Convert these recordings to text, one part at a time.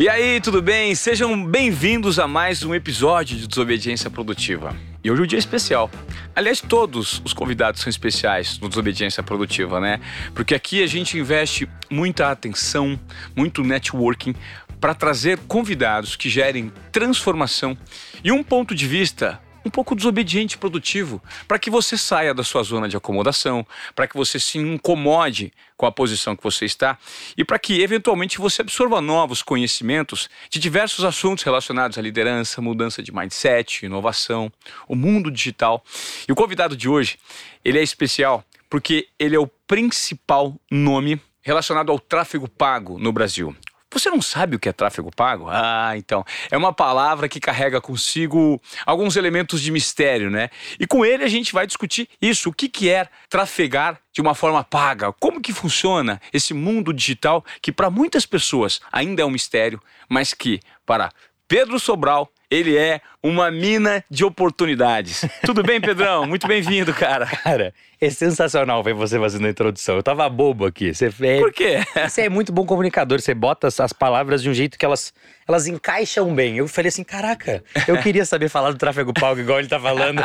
E aí, tudo bem? Sejam bem-vindos a mais um episódio de Desobediência Produtiva. E hoje é um dia especial. Aliás, todos os convidados são especiais no Desobediência Produtiva, né? Porque aqui a gente investe muita atenção, muito networking para trazer convidados que gerem transformação e um ponto de vista um pouco desobediente e produtivo, para que você saia da sua zona de acomodação, para que você se incomode com a posição que você está e para que eventualmente você absorva novos conhecimentos de diversos assuntos relacionados à liderança, mudança de mindset, inovação, o mundo digital. E o convidado de hoje, ele é especial porque ele é o principal nome relacionado ao tráfego pago no Brasil. Você não sabe o que é tráfego pago? Ah, então. É uma palavra que carrega consigo alguns elementos de mistério, né? E com ele a gente vai discutir isso. O que, que é trafegar de uma forma paga? Como que funciona esse mundo digital que para muitas pessoas ainda é um mistério, mas que para Pedro Sobral ele é uma mina de oportunidades. Tudo bem, Pedrão? Muito bem-vindo, cara. Cara, é sensacional ver você fazendo a introdução. Eu tava bobo aqui. Você fez. Por quê? Você é muito bom comunicador. Você bota as palavras de um jeito que elas, elas encaixam bem. Eu falei assim: caraca, eu queria saber falar do tráfego pago igual ele tá falando.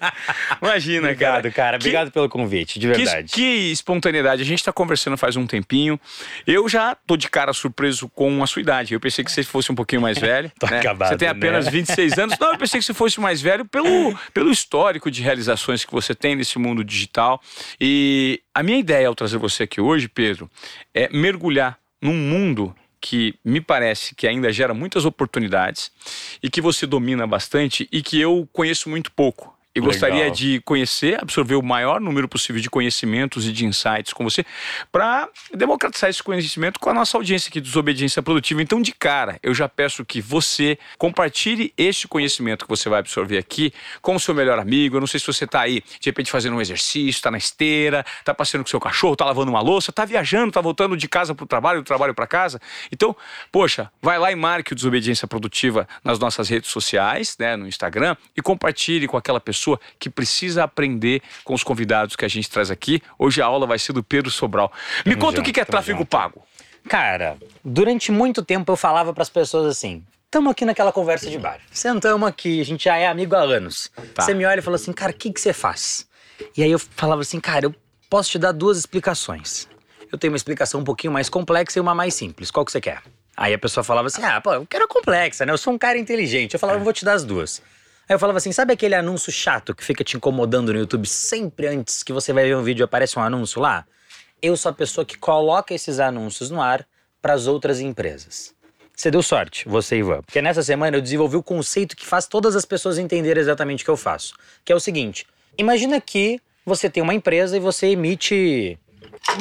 Imagina, Obrigado, cara. cara. Obrigado que, pelo convite, de verdade. Que, que, espontaneidade. A gente tá conversando faz um tempinho. Eu já tô de cara surpreso com a sua idade. Eu pensei que você fosse um pouquinho mais velho. tô né? acabado, Você tem apenas né? 26 anos. Não, eu pensei que você fosse mais velho pelo, pelo histórico de realizações que você tem nesse mundo digital. E a minha ideia ao trazer você aqui hoje, Pedro, é mergulhar num mundo que me parece que ainda gera muitas oportunidades e que você domina bastante e que eu conheço muito pouco. E Legal. gostaria de conhecer, absorver o maior número possível de conhecimentos e de insights com você, para democratizar esse conhecimento com a nossa audiência aqui, Desobediência Produtiva. Então, de cara, eu já peço que você compartilhe este conhecimento que você vai absorver aqui com o seu melhor amigo. Eu não sei se você está aí, de repente, fazendo um exercício, está na esteira, está passeando com seu cachorro, está lavando uma louça, está viajando, está voltando de casa para o trabalho, do trabalho para casa. Então, poxa, vai lá e marque o Desobediência Produtiva nas nossas redes sociais, né, no Instagram, e compartilhe com aquela pessoa que precisa aprender com os convidados que a gente traz aqui. Hoje a aula vai ser do Pedro Sobral. Me Tamo conta o junto, que que é tráfego junto. pago. Cara, durante muito tempo eu falava pras pessoas assim: tamo aqui naquela conversa de bar. Sentamos aqui, a gente já é amigo há anos. Tá. Você me olha e fala assim, cara, o que, que você faz? E aí eu falava assim, cara, eu posso te dar duas explicações. Eu tenho uma explicação um pouquinho mais complexa e uma mais simples. Qual que você quer? Aí a pessoa falava assim, ah, pô, eu quero a complexa, né? Eu sou um cara inteligente. Eu falava, eu vou te dar as duas. Aí eu falava assim, sabe aquele anúncio chato que fica te incomodando no YouTube sempre antes que você vai ver um vídeo e aparece um anúncio lá? Eu sou a pessoa que coloca esses anúncios no ar para as outras empresas. Você deu sorte, você, Ivan. Porque nessa semana eu desenvolvi o conceito que faz todas as pessoas entenderem exatamente o que eu faço. Que é o seguinte: imagina que você tem uma empresa e você emite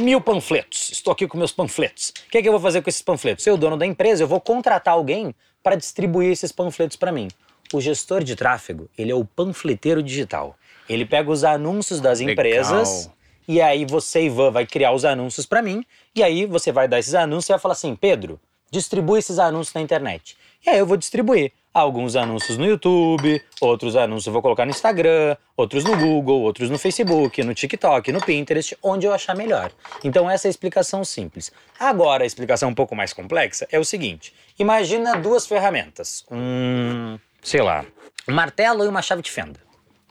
mil panfletos. Estou aqui com meus panfletos. O que, é que eu vou fazer com esses panfletos? Eu, dono da empresa, eu vou contratar alguém para distribuir esses panfletos para mim. O gestor de tráfego, ele é o panfleteiro digital. Ele pega os anúncios das Legal. empresas e aí você, Ivan, vai criar os anúncios para mim. E aí você vai dar esses anúncios e vai falar assim: Pedro, distribui esses anúncios na internet. E aí eu vou distribuir alguns anúncios no YouTube, outros anúncios eu vou colocar no Instagram, outros no Google, outros no Facebook, no TikTok, no Pinterest, onde eu achar melhor. Então essa é a explicação simples. Agora a explicação um pouco mais complexa é o seguinte: imagina duas ferramentas, um, sei lá, martelo e uma chave de fenda,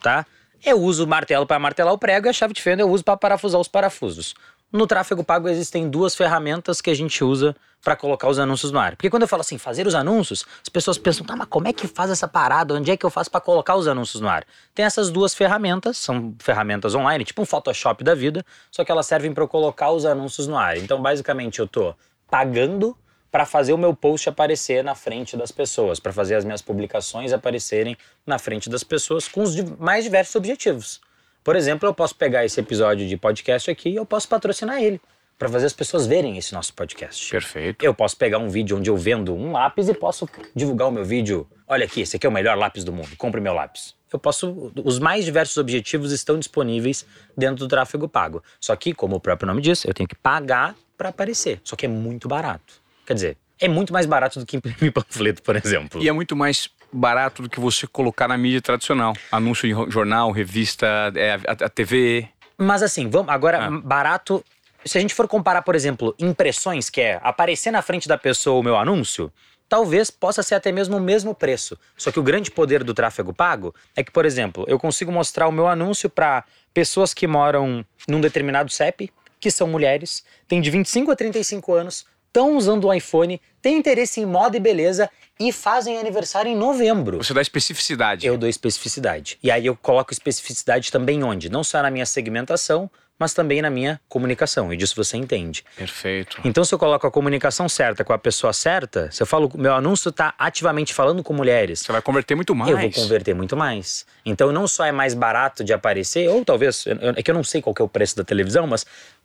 tá? Eu uso o martelo para martelar o prego e a chave de fenda eu uso para parafusar os parafusos. No tráfego pago existem duas ferramentas que a gente usa para colocar os anúncios no ar. Porque quando eu falo assim, fazer os anúncios, as pessoas pensam, tá, mas como é que faz essa parada? Onde é que eu faço para colocar os anúncios no ar? Tem essas duas ferramentas, são ferramentas online, tipo um Photoshop da vida, só que elas servem para colocar os anúncios no ar. Então, basicamente, eu tô pagando para fazer o meu post aparecer na frente das pessoas, para fazer as minhas publicações aparecerem na frente das pessoas com os mais diversos objetivos. Por exemplo, eu posso pegar esse episódio de podcast aqui e eu posso patrocinar ele, para fazer as pessoas verem esse nosso podcast. Perfeito. Eu posso pegar um vídeo onde eu vendo um lápis e posso divulgar o meu vídeo. Olha aqui, esse aqui é o melhor lápis do mundo, compre meu lápis. Eu posso. Os mais diversos objetivos estão disponíveis dentro do tráfego pago. Só que, como o próprio nome diz, eu tenho que pagar para aparecer. Só que é muito barato. Quer dizer, é muito mais barato do que imprimir panfleto, por exemplo. E é muito mais barato do que você colocar na mídia tradicional. Anúncio em jornal, revista, é, a, a TV. Mas assim, vamos agora Ah. barato. Se a gente for comparar, por exemplo, impressões, que é aparecer na frente da pessoa o meu anúncio, talvez possa ser até mesmo o mesmo preço. Só que o grande poder do tráfego pago é que, por exemplo, eu consigo mostrar o meu anúncio para pessoas que moram num determinado CEP, que são mulheres, têm de 25 a 35 anos, estão usando o iPhone, têm interesse em moda e beleza e fazem aniversário em novembro. Você dá especificidade. Eu dou especificidade. E aí eu coloco especificidade também onde? Não só na minha segmentação, mas também na minha comunicação. E disso você entende. Perfeito. Então, se eu coloco a comunicação certa com a pessoa certa, se eu falo, meu anúncio está ativamente falando com mulheres. Você vai converter muito mais. Eu vou converter muito mais. Então, não só é mais barato de aparecer, ou talvez, é que eu não sei qual é o preço da televisão, mas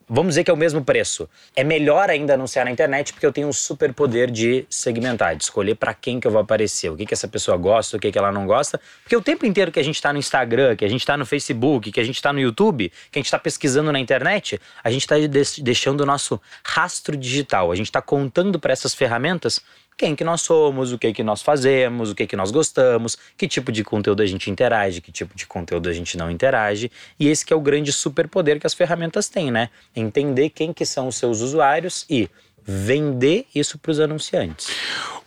vamos dizer que é o mesmo preço. É melhor ainda anunciar na internet porque eu tenho um super poder de segmentar, de escolher para quem que eu vou aparecer, o que que essa pessoa gosta, o que que ela não gosta. Porque o tempo inteiro que a gente está no Instagram, que a gente está no Facebook, que a gente está no YouTube, que a gente está pesquisando na internet, a gente está deixando o nosso rastro digital. A gente está contando para essas ferramentas quem que nós somos, o que que nós fazemos, o que que nós gostamos, que tipo de conteúdo a gente interage, que tipo de conteúdo a gente não interage. E esse que é o grande superpoder que as ferramentas têm, né? Entender quem que são os seus usuários e vender isso para os anunciantes.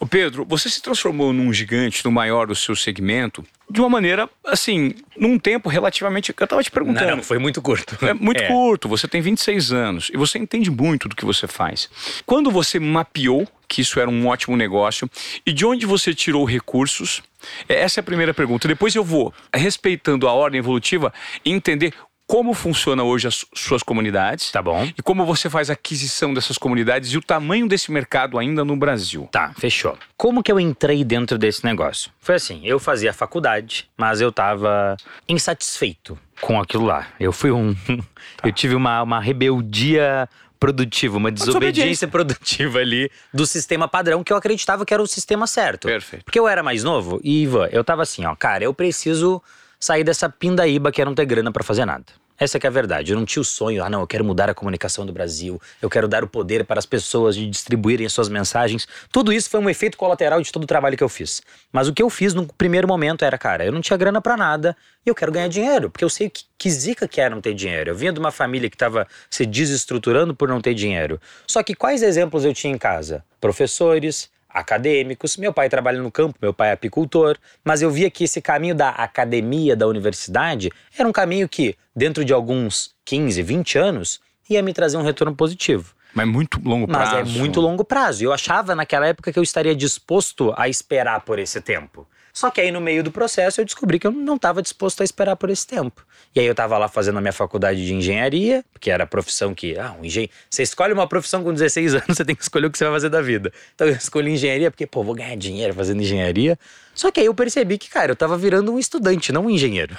O Pedro, você se transformou num gigante, no maior do seu segmento, de uma maneira, assim, num tempo relativamente. Eu estava te perguntando. Não, não, foi muito curto. É muito é. curto. Você tem 26 anos e você entende muito do que você faz. Quando você mapeou que isso era um ótimo negócio e de onde você tirou recursos? É, essa é a primeira pergunta. Depois eu vou, respeitando a ordem evolutiva, entender como funciona hoje as suas comunidades. Tá bom. E como você faz a aquisição dessas comunidades e o tamanho desse mercado ainda no Brasil. Tá, fechou. Como que eu entrei dentro desse negócio? Foi assim, eu fazia faculdade, mas eu tava insatisfeito com aquilo lá. Eu fui um. Tá. Eu tive uma, uma rebeldia produtiva, uma desobediência produtiva ali do sistema padrão que eu acreditava que era o sistema certo. Perfeito. Porque eu era mais novo e, Ivan, eu tava assim, ó, cara, eu preciso sair dessa pindaíba que é não ter grana para fazer nada. Essa que é a verdade. Eu não tinha o sonho, ah, não, eu quero mudar a comunicação do Brasil, eu quero dar o poder para as pessoas de distribuírem suas mensagens. Tudo isso foi um efeito colateral de todo o trabalho que eu fiz. Mas o que eu fiz no primeiro momento era, cara, eu não tinha grana para nada e eu quero ganhar dinheiro, porque eu sei que, que zica que é não ter dinheiro. Eu vinha de uma família que estava se desestruturando por não ter dinheiro. Só que quais exemplos eu tinha em casa? Professores, acadêmicos. Meu pai trabalha no campo, meu pai é apicultor, mas eu via que esse caminho da academia, da universidade, era um caminho que, dentro de alguns 15, 20 anos, ia me trazer um retorno positivo. Mas muito longo prazo. Mas é muito longo prazo. Eu achava naquela época que eu estaria disposto a esperar por esse tempo. Só que aí no meio do processo eu descobri que eu não estava disposto a esperar por esse tempo. E aí eu estava lá fazendo a minha faculdade de engenharia, que era a profissão que, ah, um engen... você escolhe uma profissão com 16 anos, você tem que escolher o que você vai fazer da vida. Então eu escolhi engenharia porque, pô, vou ganhar dinheiro fazendo engenharia. Só que aí eu percebi que, cara, eu tava virando um estudante, não um engenheiro.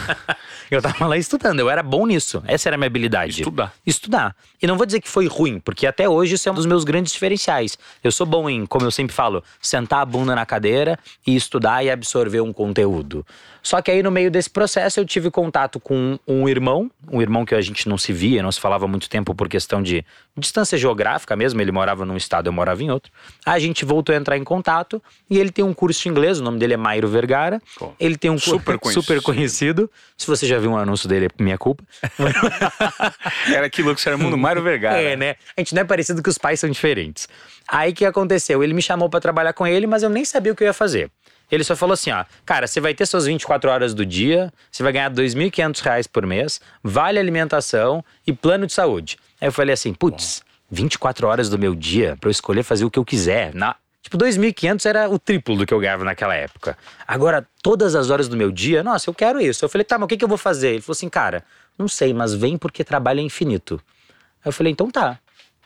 eu tava lá estudando, eu era bom nisso. Essa era a minha habilidade. Estudar. Estudar. E não vou dizer que foi ruim, porque até hoje isso é um dos meus grandes diferenciais. Eu sou bom em, como eu sempre falo, sentar a bunda na cadeira e estudar e absorver um conteúdo. Só que aí no meio desse processo eu tive contato com um irmão, um irmão que a gente não se via, não se falava muito tempo por questão de distância geográfica mesmo, ele morava num estado, eu morava em outro. A gente voltou a entrar em contato e ele tem um curso de inglês, o nome dele é Mairo Vergara. Pô, ele tem um curso super conhecido. super conhecido. Se você já viu um anúncio dele, é minha culpa. era aquilo que você era mundo Mairo Vergara. É, né? A gente não é parecido que os pais são diferentes. Aí o que aconteceu? Ele me chamou para trabalhar com ele, mas eu nem sabia o que eu ia fazer. Ele só falou assim: ó, cara, você vai ter suas 24 horas do dia, você vai ganhar R$ 2.500 por mês, vale alimentação e plano de saúde. Aí eu falei assim: putz, 24 horas do meu dia para eu escolher fazer o que eu quiser. Na, Tipo, 2.500 era o triplo do que eu ganhava naquela época. Agora, todas as horas do meu dia, nossa, eu quero isso. Eu falei, tá, mas o que, que eu vou fazer? Ele falou assim, cara, não sei, mas vem porque trabalho é infinito. Aí eu falei, então tá.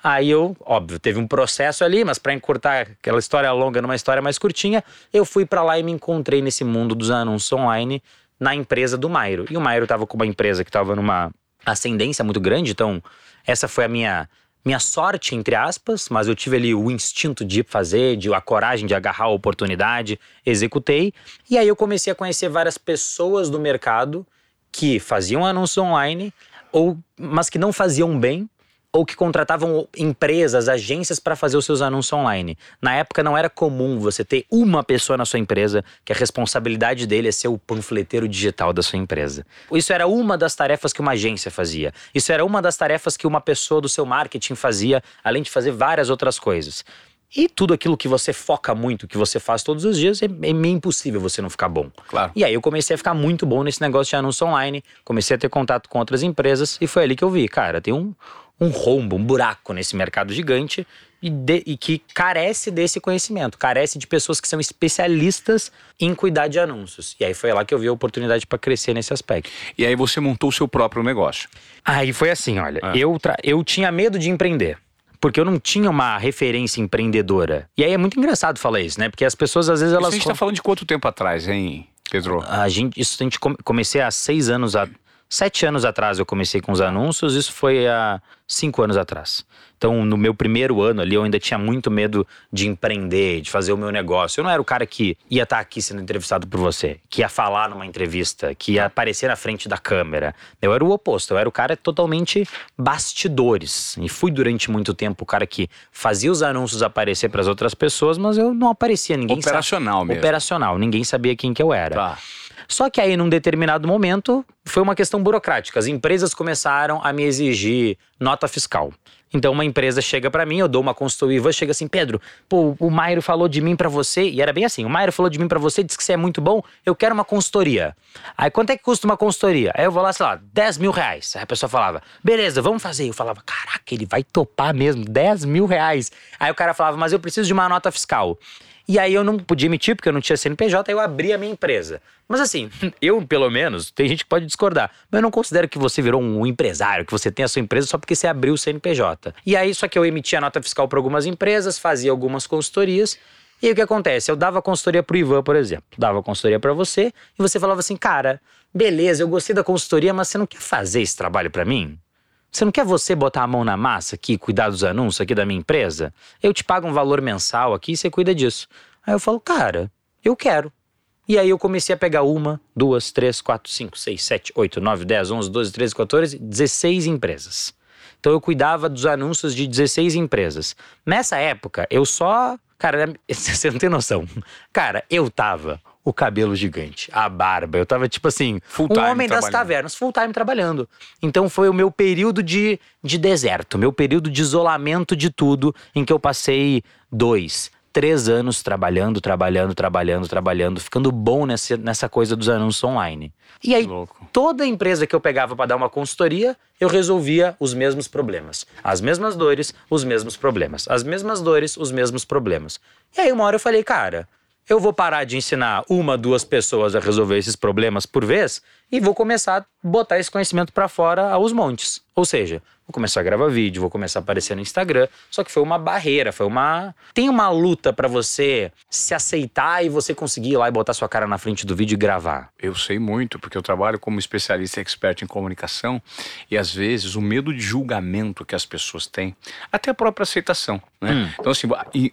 Aí eu, óbvio, teve um processo ali, mas para encurtar aquela história longa numa história mais curtinha, eu fui para lá e me encontrei nesse mundo dos anúncios online na empresa do Mairo. E o Mairo tava com uma empresa que tava numa ascendência muito grande, então essa foi a minha minha sorte entre aspas, mas eu tive ali o instinto de fazer, de a coragem de agarrar a oportunidade, executei. E aí eu comecei a conhecer várias pessoas do mercado que faziam anúncios online ou mas que não faziam bem ou que contratavam empresas, agências para fazer os seus anúncios online. Na época não era comum você ter uma pessoa na sua empresa que a responsabilidade dele é ser o panfleteiro digital da sua empresa. Isso era uma das tarefas que uma agência fazia. Isso era uma das tarefas que uma pessoa do seu marketing fazia, além de fazer várias outras coisas. E tudo aquilo que você foca muito, que você faz todos os dias, é, é meio impossível você não ficar bom. Claro. E aí eu comecei a ficar muito bom nesse negócio de anúncio online, comecei a ter contato com outras empresas e foi ali que eu vi, cara, tem um, um rombo, um buraco nesse mercado gigante e, de- e que carece desse conhecimento, carece de pessoas que são especialistas em cuidar de anúncios. E aí foi lá que eu vi a oportunidade para crescer nesse aspecto. E aí você montou o seu próprio negócio. Aí foi assim, olha, Ah. eu, eu tinha medo de empreender. Porque eu não tinha uma referência empreendedora. E aí é muito engraçado falar isso, né? Porque as pessoas às vezes Isso elas. a gente tá falando de quanto tempo atrás, hein, Pedro? A gente, isso a gente come- comecei há seis anos, a, sete anos atrás eu comecei com os anúncios, isso foi há cinco anos atrás. Então, no meu primeiro ano ali, eu ainda tinha muito medo de empreender, de fazer o meu negócio. Eu não era o cara que ia estar aqui sendo entrevistado por você, que ia falar numa entrevista, que ia aparecer na frente da câmera. Eu era o oposto, eu era o cara totalmente bastidores. E fui durante muito tempo o cara que fazia os anúncios aparecer para as outras pessoas, mas eu não aparecia, ninguém Operacional mesmo. Operacional, ninguém sabia quem que eu era. Tá. Só que aí, num determinado momento, foi uma questão burocrática. As empresas começaram a me exigir nota fiscal. Então, uma empresa chega pra mim, eu dou uma consultoria, chega assim, Pedro, pô, o Mairo falou de mim pra você, e era bem assim, o Mairo falou de mim pra você, disse que você é muito bom, eu quero uma consultoria. Aí, quanto é que custa uma consultoria? Aí eu vou lá, sei lá, 10 mil reais. Aí a pessoa falava, beleza, vamos fazer. Eu falava, caraca, ele vai topar mesmo, 10 mil reais. Aí o cara falava, mas eu preciso de uma nota fiscal. E aí eu não podia emitir, porque eu não tinha CNPJ, eu abri a minha empresa. Mas assim, eu, pelo menos, tem gente que pode discordar, mas eu não considero que você virou um empresário, que você tem a sua empresa só porque você abriu o CNPJ. E aí, só que eu emitia nota fiscal para algumas empresas, fazia algumas consultorias. E aí o que acontece? Eu dava consultoria pro Ivan, por exemplo. Dava consultoria para você, e você falava assim, cara, beleza, eu gostei da consultoria, mas você não quer fazer esse trabalho para mim? Você não quer você botar a mão na massa aqui, cuidar dos anúncios aqui da minha empresa? Eu te pago um valor mensal aqui e você cuida disso. Aí eu falo, cara, eu quero. E aí eu comecei a pegar uma, duas, três, quatro, cinco, seis, sete, oito, nove, dez, onze, doze, treze, 14, 16 empresas. Então eu cuidava dos anúncios de 16 empresas. Nessa época, eu só. Cara, você não tem noção. Cara, eu tava o cabelo gigante, a barba. Eu tava tipo assim, Full um time homem das tavernas, full time trabalhando. Então foi o meu período de, de deserto, meu período de isolamento de tudo, em que eu passei dois, três anos trabalhando, trabalhando, trabalhando, trabalhando, ficando bom nessa, nessa coisa dos anúncios online. E aí, Louco. toda empresa que eu pegava para dar uma consultoria, eu resolvia os mesmos problemas. As mesmas dores, os mesmos problemas. As mesmas dores, os mesmos problemas. E aí, uma hora eu falei, cara, eu vou parar de ensinar uma, duas pessoas a resolver esses problemas por vez e vou começar a botar esse conhecimento para fora aos montes. Ou seja, vou começar a gravar vídeo, vou começar a aparecer no Instagram. Só que foi uma barreira, foi uma. Tem uma luta para você se aceitar e você conseguir ir lá e botar sua cara na frente do vídeo e gravar. Eu sei muito, porque eu trabalho como especialista e expert em comunicação e às vezes o medo de julgamento que as pessoas têm, até a própria aceitação, né? Então assim,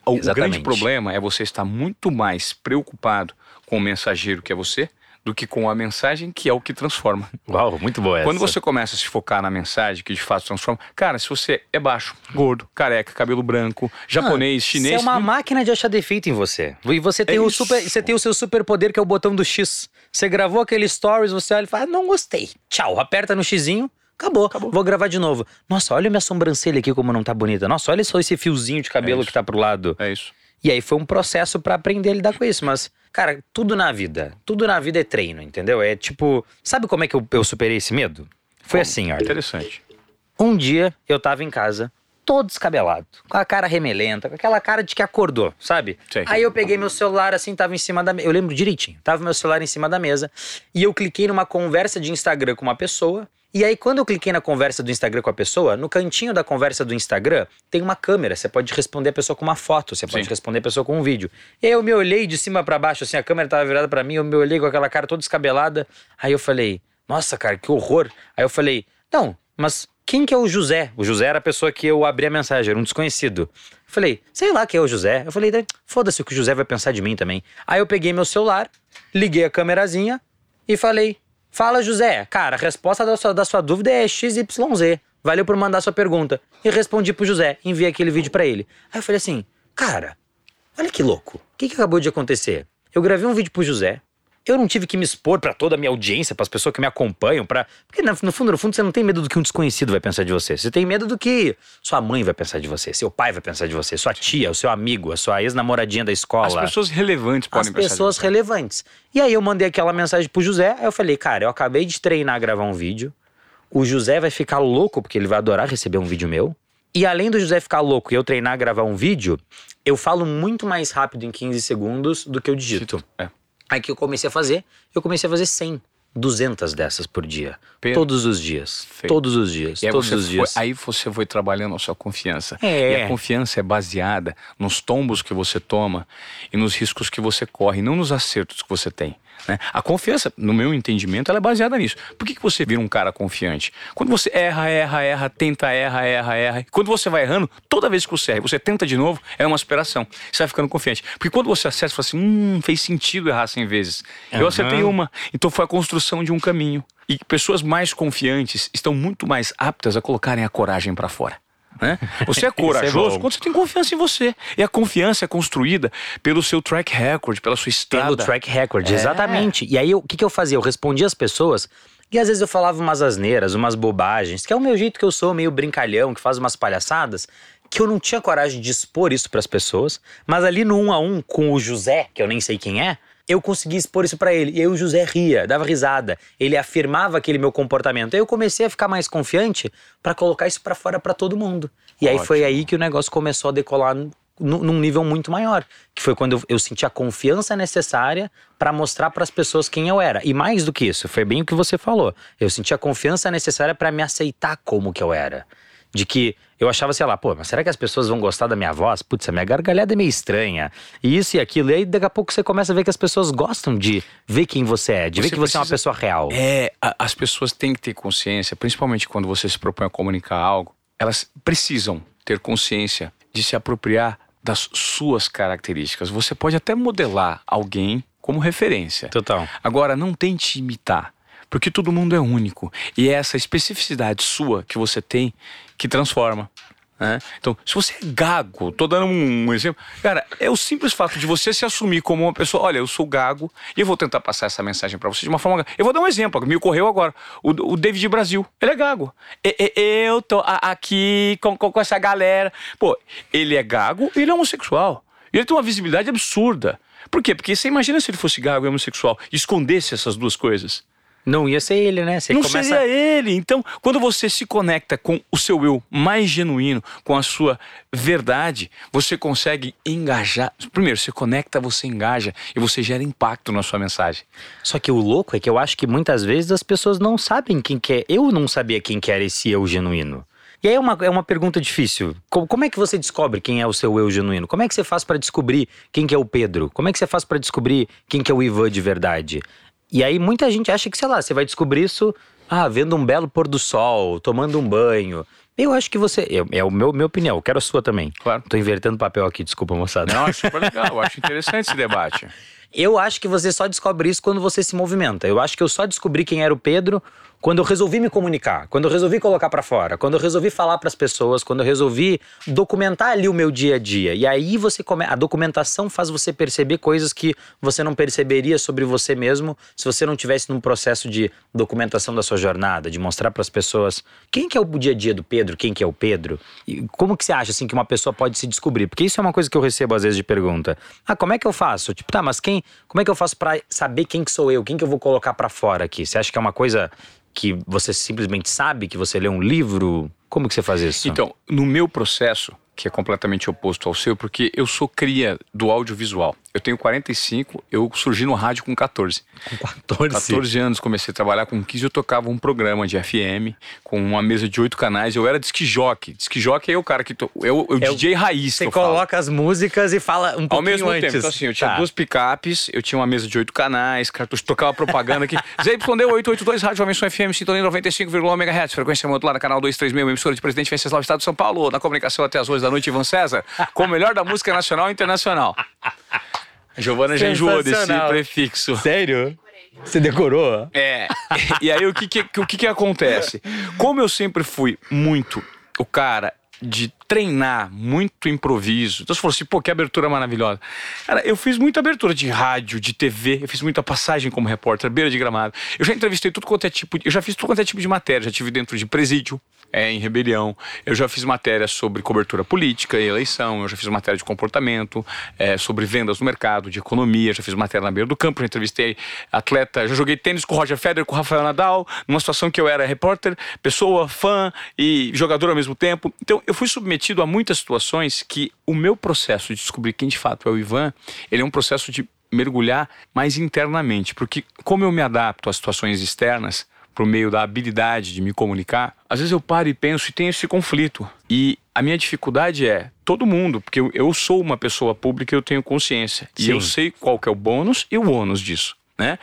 o grande problema é você estar muito mais preocupado com o mensageiro que é você do que com a mensagem que é o que transforma. Uau, muito boa essa. Quando você começa a se focar na mensagem que de fato transforma, cara, se você é baixo, gordo, careca, cabelo branco, japonês, chinês, Você é uma máquina de achar defeito em você. E você tem, É o, isso. super, você tem o seu superpoder que é o botão do X. Você gravou aquele stories, você olha e fala, ah, não gostei. Tchau, aperta no xizinho, acabou. Vou gravar de novo. Nossa, olha minha sobrancelha aqui como não tá bonita. Nossa, olha só esse fiozinho de cabelo isso. que tá pro lado. é isso. E aí foi um processo pra aprender a lidar com isso. Mas, cara, tudo na vida. Tudo na vida é treino, entendeu? É tipo. Sabe como é que eu, eu superei esse medo? Foi assim, olha. Interessante. Um dia eu tava em casa, todo descabelado, com a cara remelenta, com aquela cara de que acordou, sabe? Sei. Aí eu peguei meu celular assim, tava em cima da mesa. Eu lembro direitinho. Tava meu celular em cima da mesa e eu cliquei numa conversa de Instagram com uma pessoa. E aí, quando eu cliquei na conversa do Instagram com a pessoa, no cantinho da conversa do Instagram tem uma câmera. Você pode responder a pessoa com uma foto, você pode Sim. responder a pessoa com um vídeo. E aí eu me olhei de cima pra baixo, assim, a câmera tava virada pra mim, eu me olhei com aquela cara toda descabelada. Aí eu falei, nossa, cara, que horror. Aí eu falei, não, mas quem que é o José? O José era a pessoa que eu abri a mensagem, era um desconhecido. Eu falei, sei lá quem é o José. Eu falei, foda-se o que o José vai pensar de mim também. Aí eu peguei meu celular, liguei a câmerazinha e falei, fala José, cara, a resposta da sua, da sua dúvida é XYZ. Valeu por mandar sua pergunta. E respondi pro José, enviei aquele vídeo pra ele. Aí eu falei assim, cara, olha que louco. O que, que acabou de acontecer? Eu gravei um vídeo pro José, eu não tive que me expor para toda a minha audiência, para as pessoas que me acompanham, para porque no fundo, no fundo você não tem medo do que um desconhecido vai pensar de você. Você tem medo do que sua mãe vai pensar de você, seu pai vai pensar de você, sua tia, o seu amigo, a sua ex-namoradinha da escola. As pessoas relevantes podem As pessoas relevantes. E aí eu mandei aquela mensagem pro José, aí eu falei, cara, eu acabei de treinar gravar um vídeo. O José vai ficar louco porque ele vai adorar receber um vídeo meu. E além do José ficar louco e eu treinar gravar um vídeo, eu falo muito mais rápido em 15 segundos do que eu digito. É. Aí que eu comecei a fazer, eu comecei a fazer 100, 200 dessas por dia. Todos os dias. Todos os dias. E todos os foi, dias. Aí você foi trabalhando a sua confiança. É. E a confiança é baseada nos tombos que você toma e nos riscos que você corre, não nos acertos que você tem. Né? A confiança, no meu entendimento, ela é baseada nisso. Por que, que você vira um cara confiante? Quando você erra, erra, erra, tenta, erra, erra, erra. Quando você vai errando, toda vez que você erra, você tenta de novo, é uma aspiração. Você vai ficando confiante. Porque quando você acerta, você fala assim: hum, fez sentido errar 100 vezes. Uhum. Eu acertei uma. Então foi a construção de um caminho. E pessoas mais confiantes estão muito mais aptas a colocarem a coragem para fora. Né? Você é, é corajoso é quando você tem confiança em você. E a confiança é construída pelo seu track record, pela sua estrada. Pelo track record, é. exatamente. E aí o que, que eu fazia? Eu respondia as pessoas e às vezes eu falava umas asneiras, umas bobagens, que é o meu jeito que eu sou, meio brincalhão, que faz umas palhaçadas, que eu não tinha coragem de expor isso para as pessoas, mas ali no um a um com o José, que eu nem sei quem é, eu consegui expor isso para ele. E aí o José ria, dava risada. Ele afirmava aquele meu comportamento. Aí eu comecei a ficar mais confiante para colocar isso para fora para todo mundo. E Ótimo. aí foi aí que o negócio começou a decolar num nível muito maior, que foi quando eu, senti a confiança necessária para mostrar para as pessoas quem eu era. E mais do que isso, foi bem o que você falou. Eu senti a confiança necessária para me aceitar como que eu era de que eu achava, sei lá, pô, mas será que as pessoas vão gostar da minha voz? Putz, a minha gargalhada é meio estranha. E isso e aquilo. E aí daqui a pouco você começa a ver que as pessoas gostam de ver quem você é, de você ver que precisa, você é uma pessoa real. É, a, as pessoas têm que ter consciência, principalmente quando você se propõe a comunicar algo, elas precisam ter consciência de se apropriar das suas características. Você pode até modelar alguém como referência. Total. Agora, não tente imitar porque todo mundo é único. E é essa especificidade sua que você tem que transforma. Né? Então, se você é gago, tô dando um, exemplo, cara, é o simples fato de você se assumir como uma pessoa, olha, eu sou gago e eu vou tentar passar essa mensagem para você de uma forma. Eu vou dar um exemplo, me ocorreu agora. O, o David Brasil, ele é gago. E, e, eu tô aqui com, com, com essa galera. Pô, ele é gago e ele é homossexual. Ele tem uma visibilidade absurda. Por quê? Porque você imagina se ele fosse gago e homossexual escondesse essas duas coisas. Não ia ser ele, né? Você não começa... seria ele. Então, quando você se conecta com o seu eu mais genuíno, com a sua verdade, você consegue engajar. Primeiro, você conecta, você engaja e você gera impacto na sua mensagem. Só que o louco é que eu acho que muitas vezes as pessoas não sabem quem que é. Eu não sabia quem que era esse eu genuíno. E aí é uma, é uma pergunta difícil. Como, como é que você descobre quem é o seu eu genuíno? Como é que você faz para descobrir quem que é o Pedro? Como é que você faz para descobrir quem que é o Ivan de verdade? E aí muita gente acha que, sei lá, você vai descobrir isso ah, vendo um belo pôr do sol, tomando um banho. Eu acho que você. É, é o meu minha opinião, eu quero a sua também. Claro. Tô invertendo papel aqui, desculpa, moçada. Não, acho super legal, eu acho interessante esse debate. Eu acho que você só descobre isso quando você se movimenta. Eu acho que eu só descobri quem era o Pedro quando eu resolvi me comunicar, quando eu resolvi colocar para fora, quando eu resolvi falar para as pessoas, quando eu resolvi documentar ali o meu dia a dia. E aí você come... a documentação faz você perceber coisas que você não perceberia sobre você mesmo se você não tivesse num processo de documentação da sua jornada, de mostrar para as pessoas quem que é o dia a dia do Pedro, quem que é o Pedro. E como que você acha assim que uma pessoa pode se descobrir? Porque isso é uma coisa que eu recebo às vezes de pergunta. Ah, como é que eu faço? Tipo, tá, mas quem, como é que eu faço para saber quem que sou eu? Quem que eu vou colocar para fora aqui? Você acha que é uma coisa que você simplesmente sabe que você lê um livro? Como que você faz isso? Então, no meu processo, que é completamente oposto ao seu, porque eu sou cria do audiovisual. Eu tenho 45, eu surgi no rádio com 14. Com 14? 14 anos, comecei a trabalhar com 15, eu tocava um programa de FM com uma mesa de oito canais. Eu era disc jockey. Disc jockey é o cara que. To... Eu, eu, eu DJ raiz. Você coloca falo. as músicas e fala um pouquinho Ao mesmo antes. tempo. Então, assim, eu tinha tá. duas picapes, eu tinha uma mesa de oito canais, cartucho, tocava propaganda aqui. ZYD 882, Rádio Jovem FM, sintonia 95,1 MHz, frequência modulada, canal 236, emissora de Presidente Venceslau, Estado de São Paulo, na comunicação até as 8 da noite, Ivan César, com o melhor da música nacional e internacional. Giovana já enjoou desse prefixo. Sério? Você decorou? É. E aí o que que, o que que acontece? Como eu sempre fui muito o cara de treinar muito improviso. Então você falou assim, pô, que abertura maravilhosa. Cara, eu fiz muita abertura de rádio, de TV, eu fiz muita passagem como repórter, beira de gramado. Eu já entrevistei tudo quanto é tipo, eu já fiz tudo quanto é tipo de matéria, já tive dentro de presídio, é, em rebelião. Eu já fiz matéria sobre cobertura política e eleição, eu já fiz matéria de comportamento, é, sobre vendas no mercado, de economia, já fiz matéria na beira do campo, já entrevistei atleta, já joguei tênis com o Roger Federer, com o Rafael Nadal, numa situação que eu era repórter, pessoa, fã e jogador ao mesmo tempo. Então eu fui submetido a muitas situações que o meu processo de descobrir quem de fato é o Ivan, ele é um processo de mergulhar mais internamente, porque como eu me adapto às situações externas, por meio da habilidade de me comunicar, às vezes eu paro e penso e tenho esse conflito. E a minha dificuldade é todo mundo, porque eu, eu sou uma pessoa pública e eu tenho consciência. Sim. E eu sei qual que é o bônus e o ônus disso. Né?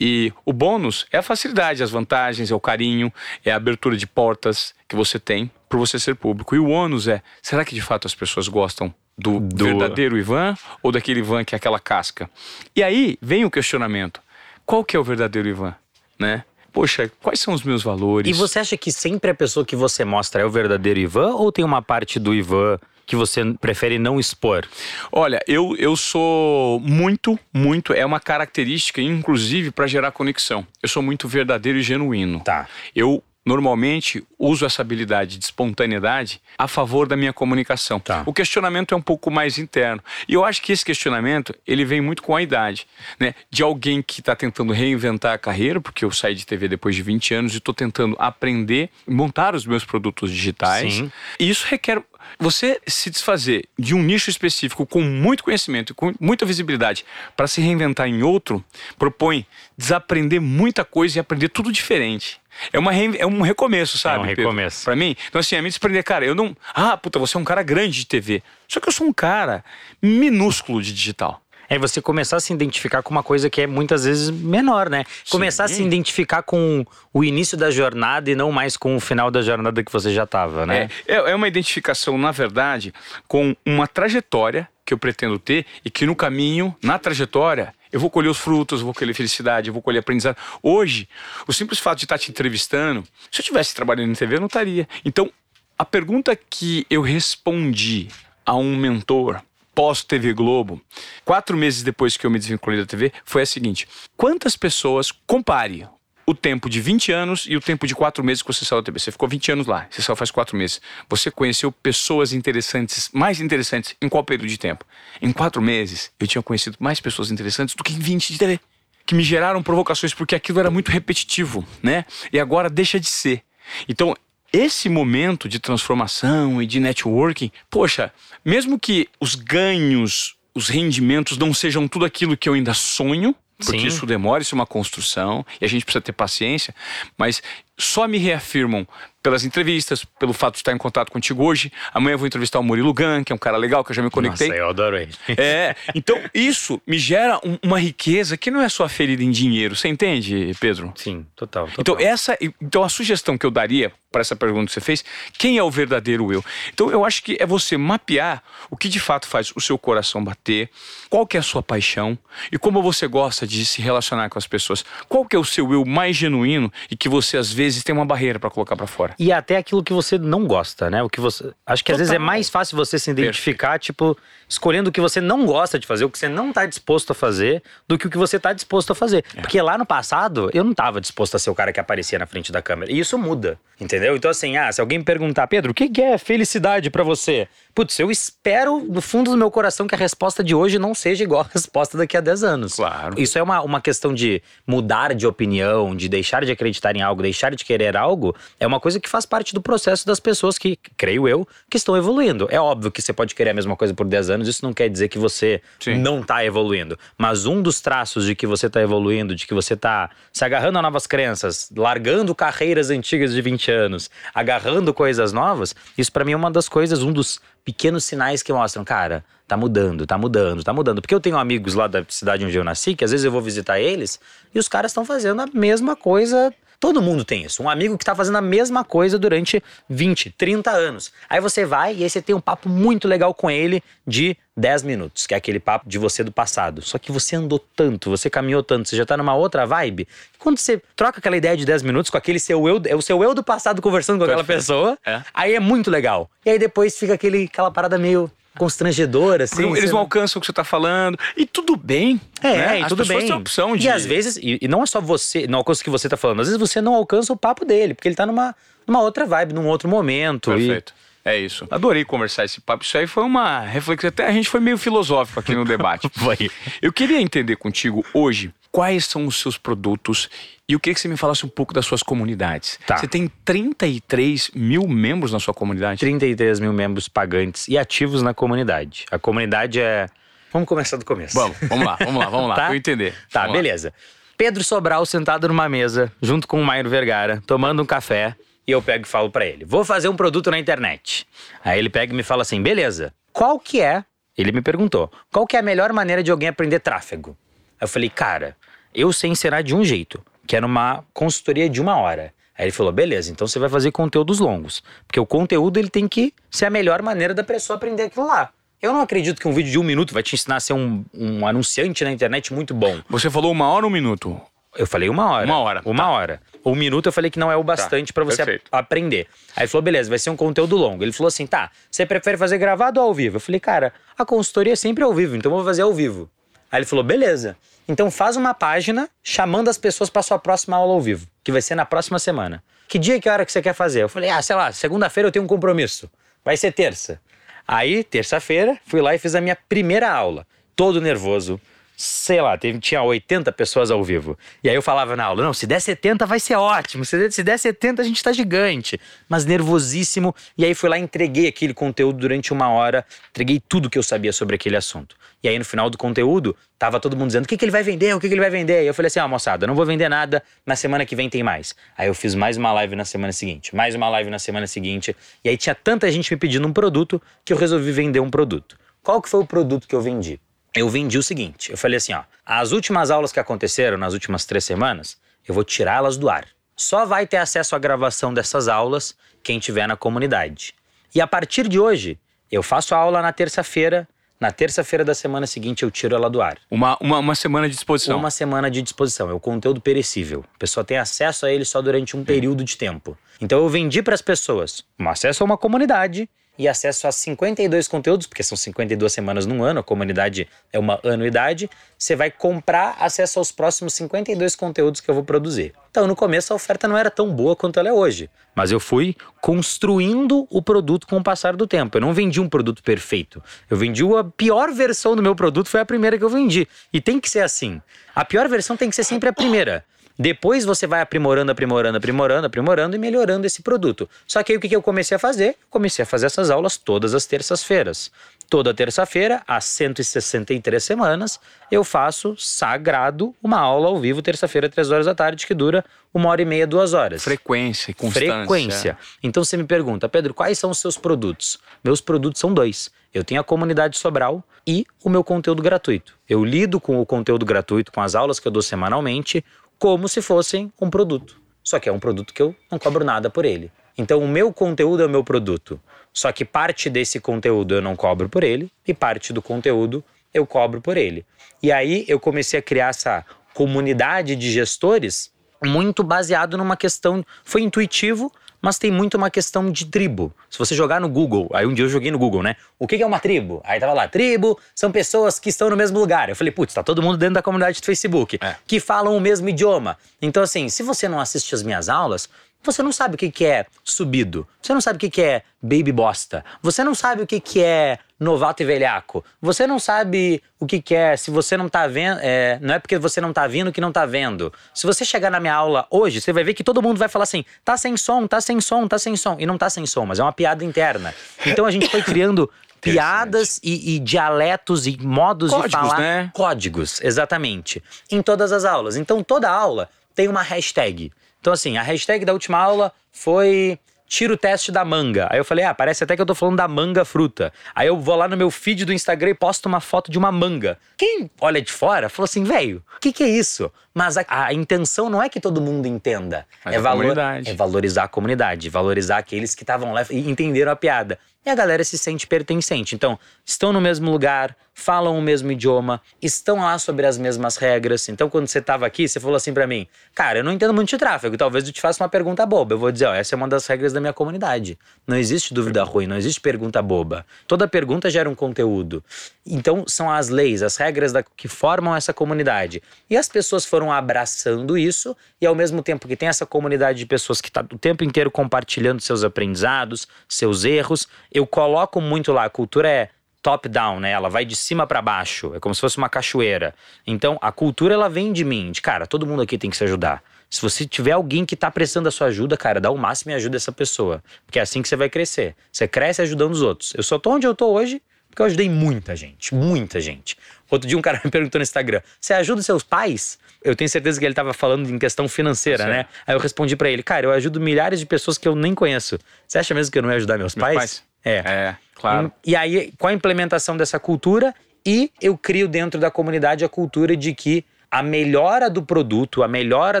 E o bônus é a facilidade, as vantagens, é o carinho, é a abertura de portas que você tem por você ser público. E o ônus é, será que de fato as pessoas gostam do, do, verdadeiro Ivan ou daquele Ivan que é aquela casca? E aí vem o questionamento: qual que é o verdadeiro Ivan, né? Poxa, quais são os meus valores? E você acha que sempre a pessoa que você mostra é o verdadeiro Ivan ou tem uma parte do Ivan que você prefere não expor? Olha, eu, eu sou muito, muito, é uma característica, inclusive, para gerar conexão. Eu sou muito verdadeiro e genuíno. Tá. Eu normalmente uso essa habilidade de espontaneidade a favor da minha comunicação. Tá. O questionamento é um pouco mais interno. E eu acho que esse questionamento, ele vem muito com a idade, né? De alguém que está tentando reinventar a carreira, porque eu saí de TV depois de 20 anos e estou tentando aprender, montar os meus produtos digitais. Sim. E isso requer você se desfazer de um nicho específico com muito conhecimento e com muita visibilidade para se reinventar em outro, propõe desaprender muita coisa e aprender tudo diferente. É, uma, é um recomeço, sabe? É um recomeço. Para mim. Então, assim, a me desprender, cara, eu não. Ah, puta, você é um cara grande de TV. Só que eu sou um cara minúsculo de digital. É você começar a se identificar com uma coisa que é muitas vezes menor, né? Começar Sim. a se identificar com o início da jornada e não mais com o final da jornada que você já estava, né? É, é uma identificação, na verdade, com uma trajetória que eu pretendo ter e que no caminho, na trajetória, eu vou colher os frutos, vou colher felicidade, eu vou colher aprendizado. Hoje, o simples fato de estar te entrevistando, se eu tivesse trabalhando em TV, eu não estaria. Então, a pergunta que eu respondi a um mentor pós-TV Globo, quatro meses depois que eu me desvinculei da TV, foi a seguinte: quantas pessoas, compare o tempo de 20 anos e o tempo de quatro meses que você saiu da TV. Você ficou 20 anos lá, você só faz quatro meses. Você conheceu pessoas interessantes, mais interessantes, em qual período de tempo? Em quatro meses, eu tinha conhecido mais pessoas interessantes do que em 20 de TV. Que me geraram provocações, porque aquilo era muito repetitivo, né? E agora deixa de ser. Então, esse momento de transformação e de networking, poxa, mesmo que os ganhos, os rendimentos não sejam tudo aquilo que eu ainda sonho, porque Sim. isso demora, isso é uma construção e a gente precisa ter paciência, mas só me reafirmam pelas entrevistas, pelo fato de estar em contato contigo hoje. Amanhã eu vou entrevistar o Murilo Gun, que é um cara legal, que eu já me conectei. Nossa, eu adoro ele. É, então isso me gera um, uma riqueza que não é só ferida em dinheiro. Você entende, Pedro? Sim, total, total. Então, essa, então a sugestão que eu daria para essa pergunta que você fez, quem é o verdadeiro eu? Então eu acho que é você mapear o que de fato faz o seu coração bater, qual que é a sua paixão e como você gosta de se relacionar com as pessoas. Qual que é o seu eu mais genuíno e que você às vezes tem uma barreira para colocar para fora. E até aquilo que você não gosta, né? O que você acho que Total. às vezes é mais fácil você se identificar, Perfeito. tipo, escolhendo o que você não gosta de fazer, o que você não tá disposto a fazer, do que o que você tá disposto a fazer. É. Porque lá no passado, eu não tava disposto a ser o cara que aparecia na frente da câmera. E isso muda, entendeu? Então assim, ah, se alguém me perguntar, Pedro, o que é felicidade para você? Putz, eu espero no fundo do meu coração que a resposta de hoje não seja igual a resposta daqui a 10 anos. Claro. Isso é uma, uma questão de mudar de opinião, de deixar de acreditar em algo, deixar de querer algo, é uma coisa que faz parte do processo das pessoas que, creio eu, que estão evoluindo. É óbvio que você pode querer a mesma coisa por 10 anos, isso não quer dizer que você Sim. não está evoluindo. Mas um dos traços de que você está evoluindo, de que você está se agarrando a novas crenças, largando carreiras antigas de 20 anos, agarrando coisas novas, isso para mim é uma das coisas, um dos pequenos sinais que mostram, cara, tá mudando, tá mudando, tá mudando. Porque eu tenho amigos lá da cidade onde eu nasci, que às vezes eu vou visitar eles, e os caras estão fazendo a mesma coisa Todo mundo tem isso. Um amigo que tá fazendo a mesma coisa durante 20, 30 anos. Aí você vai e aí você tem um papo muito legal com ele de 10 minutos, que é aquele papo de você do passado. Só que você andou tanto, você caminhou tanto, você já tá numa outra vibe. Quando você troca aquela ideia de 10 minutos com aquele seu eu, é o seu eu do passado conversando com aquela Perfeito. pessoa, É. aí é muito legal. E aí depois fica aquele, aquela parada meio constrangedora, assim. Porque eles não alcançam o que você tá falando. E tudo bem. é, né? e As tudo bem. têm a opção de. E às vezes, e, e não é só você, não alcança o que você tá falando, às vezes você não alcança o papo dele, porque ele tá numa, numa outra vibe, num outro momento. e- Perfeito. É isso. Adorei conversar esse papo. Isso aí foi uma reflexão. Até a gente foi meio filosófico aqui no debate. Foi. Eu queria entender contigo hoje quais são os seus produtos e eu queria que você me falasse um pouco das suas comunidades. Tá. Você tem 33 mil membros na sua comunidade? 33 mil membros pagantes e ativos na comunidade. A comunidade é. Vamos começar do começo. Vamos, vamos lá, vamos lá, vamos lá. Tá? Pra eu entender. Tá, Vamos lá. beleza. Pedro Sobral sentado numa mesa, junto com o Mairo Vergara, tomando um café, e eu pego e falo pra ele: vou fazer um produto na internet. Aí ele pega e me fala assim: beleza, qual que é? Ele me perguntou: qual que é a melhor maneira de alguém aprender tráfego? Aí eu falei, cara, eu sei ensinar de um jeito, que é numa consultoria de uma hora. Aí ele falou, beleza, então você vai fazer conteúdos longos. Porque o conteúdo ele tem que ser a melhor maneira da pessoa aprender aquilo lá. Eu não acredito que um vídeo de um minuto vai te ensinar a ser um, um anunciante na internet muito bom. Você falou uma hora ou um minuto? Eu falei uma hora. Uma hora, Uma tá. hora. Um minuto eu falei que não é o bastante pra você perfeito. aprender. Aí ele falou, beleza, vai ser um conteúdo longo. Ele falou assim, tá, você prefere fazer gravado ou ao vivo? Eu falei, cara, a consultoria é sempre ao vivo, então eu vou fazer ao vivo. Aí ele falou, beleza. Então faz uma página chamando as pessoas pra sua próxima aula ao vivo, que vai ser na próxima semana. Que dia e que hora que você quer fazer? Eu falei, ah, sei lá, segunda-feira eu tenho um compromisso. Vai ser terça. Aí, terça-feira, fui lá e fiz a minha primeira aula. Todo nervoso. Sei lá, teve, tinha 80 pessoas ao vivo. E aí eu falava na aula: não, se der 70 vai ser ótimo. Se der, se der 70 a gente tá gigante. Mas nervosíssimo. E aí fui lá e entreguei aquele conteúdo durante uma hora. Entreguei tudo que eu sabia sobre aquele assunto. E aí no final do conteúdo, tava todo mundo dizendo: o que, que ele vai vender? O que, que ele vai vender? E eu falei assim: ó, moçada, não vou vender nada. Na semana que vem tem mais. Aí eu fiz mais uma live na semana seguinte, mais uma live na semana seguinte. E aí tinha tanta gente me pedindo um produto que eu resolvi vender um produto. Qual que foi o produto que eu vendi? Eu vendi o seguinte: eu falei assim, ó, as últimas aulas que aconteceram nas últimas três semanas, eu vou tirá-las do ar. Só vai ter acesso à gravação dessas aulas quem tiver na comunidade. E a partir de hoje, eu faço a aula na terça-feira. Na terça-feira da semana seguinte, eu tiro ela do ar. Uma, uma, uma semana de disposição. Uma semana de disposição. É o conteúdo perecível. A pessoa tem acesso a ele só durante um período de tempo. Então eu vendi para as pessoas um acesso a uma comunidade e acesso a 52 conteúdos, porque são 52 semanas num ano, a comunidade é uma anuidade. Você vai comprar acesso aos próximos 52 conteúdos que eu vou produzir. Então, no começo, a oferta não era tão boa quanto ela é hoje. Mas eu fui construindo o produto com o passar do tempo. Eu não vendi um produto perfeito. Eu vendi a pior versão do meu produto, foi a primeira que eu vendi. E tem que ser assim. A pior versão tem que ser sempre a primeira. Depois você vai aprimorando, aprimorando, aprimorando, aprimorando e melhorando esse produto. Só que aí o que eu comecei a fazer? Comecei a fazer essas aulas todas as terças-feiras. Toda terça-feira, há 163 semanas, eu faço sagrado uma aula ao vivo, terça-feira, três horas da tarde, que dura uma hora e meia, duas horas. Frequência, e constância. Frequência. Então você me pergunta, Pedro, quais são os seus produtos? Meus produtos são dois. Eu tenho a comunidade Sobral e o meu conteúdo gratuito. Eu lido com o conteúdo gratuito, com as aulas que eu dou semanalmente, como se fossem um produto. Só que é um produto que eu não cobro nada por ele. Então o meu conteúdo é o meu produto. Só que parte desse conteúdo eu não cobro por ele e parte do conteúdo eu cobro por ele. E aí eu comecei a criar essa comunidade de gestores muito baseado numa questão. Foi intuitivo, mas tem muito uma questão de tribo. Se você jogar no Google, aí um dia eu joguei no Google, né? O que é uma tribo? Aí tava lá, tribo são pessoas que estão no mesmo lugar. Eu falei, putz, tá todo mundo dentro da comunidade do Facebook, É. que falam o mesmo idioma. Então, assim, se você não assiste as minhas aulas, você não sabe o que que é subido. Você não sabe o que que é baby bosta. Você não sabe o que que é novato e velhaco. Você não sabe o que que é, se você não tá vendo, é, não é porque você não tá vindo que não tá vendo. Se você chegar na minha aula hoje, você vai ver que todo mundo vai falar assim: tá sem som, tá sem som, tá sem som. E não tá sem som, mas é uma piada interna. Então a gente foi criando piadas e, e dialetos e modos de Códigos, falar. né? Códigos, exatamente. Em todas as aulas. Então toda aula tem uma hashtag. Então, assim, a hashtag da última aula foi tira o teste da manga. Aí eu falei, ah, parece até que eu tô falando da manga fruta. Aí eu vou lá no meu feed do Instagram e posto uma foto de uma manga. Quem olha de fora falou assim, velho, o que, que é isso? Mas a, a, intenção não é que todo mundo entenda. Mas é, valor, é valorizar a comunidade, valorizar aqueles que estavam lá e entenderam a piada. E a galera se sente pertencente. Então, estão no mesmo lugar, falam o mesmo idioma, estão lá sobre as mesmas regras. Então, quando você estava aqui, você falou assim pra mim: Cara, eu não entendo muito de tráfego, talvez eu te faça uma pergunta boba. Eu vou dizer: Ó, essa é uma das regras da minha comunidade. Não existe dúvida ruim, não existe pergunta boba. Toda pergunta gera um conteúdo. Então, são as leis, as regras da, que formam essa comunidade. E as pessoas foram abraçando isso, e ao mesmo tempo que tem essa comunidade de pessoas que está o tempo inteiro compartilhando seus aprendizados, seus erros, eu coloco muito lá. A cultura é top-down, né? Ela vai de cima para baixo, é como se fosse uma cachoeira. Então, a cultura ela vem de mim, de cara, todo mundo aqui tem que se ajudar. Se você tiver alguém que tá precisando da sua ajuda, cara, dá o máximo e ajuda essa pessoa. Porque é assim que você vai crescer. Você cresce ajudando os outros. Eu só tô onde eu tô hoje porque eu ajudei muita gente, muita gente. Outro dia um cara me perguntou no Instagram: "Você ajuda seus pais?" Eu tenho certeza que ele estava falando em questão financeira, Certo. né? Aí eu respondi para ele: "Cara, eu ajudo milhares de pessoas que eu nem conheço. Você acha mesmo que eu não ia ajudar meus, Meus pais?" pais? É. É, claro. E aí, com a implementação dessa cultura, e eu crio dentro da comunidade a cultura de que a melhora do produto, a melhora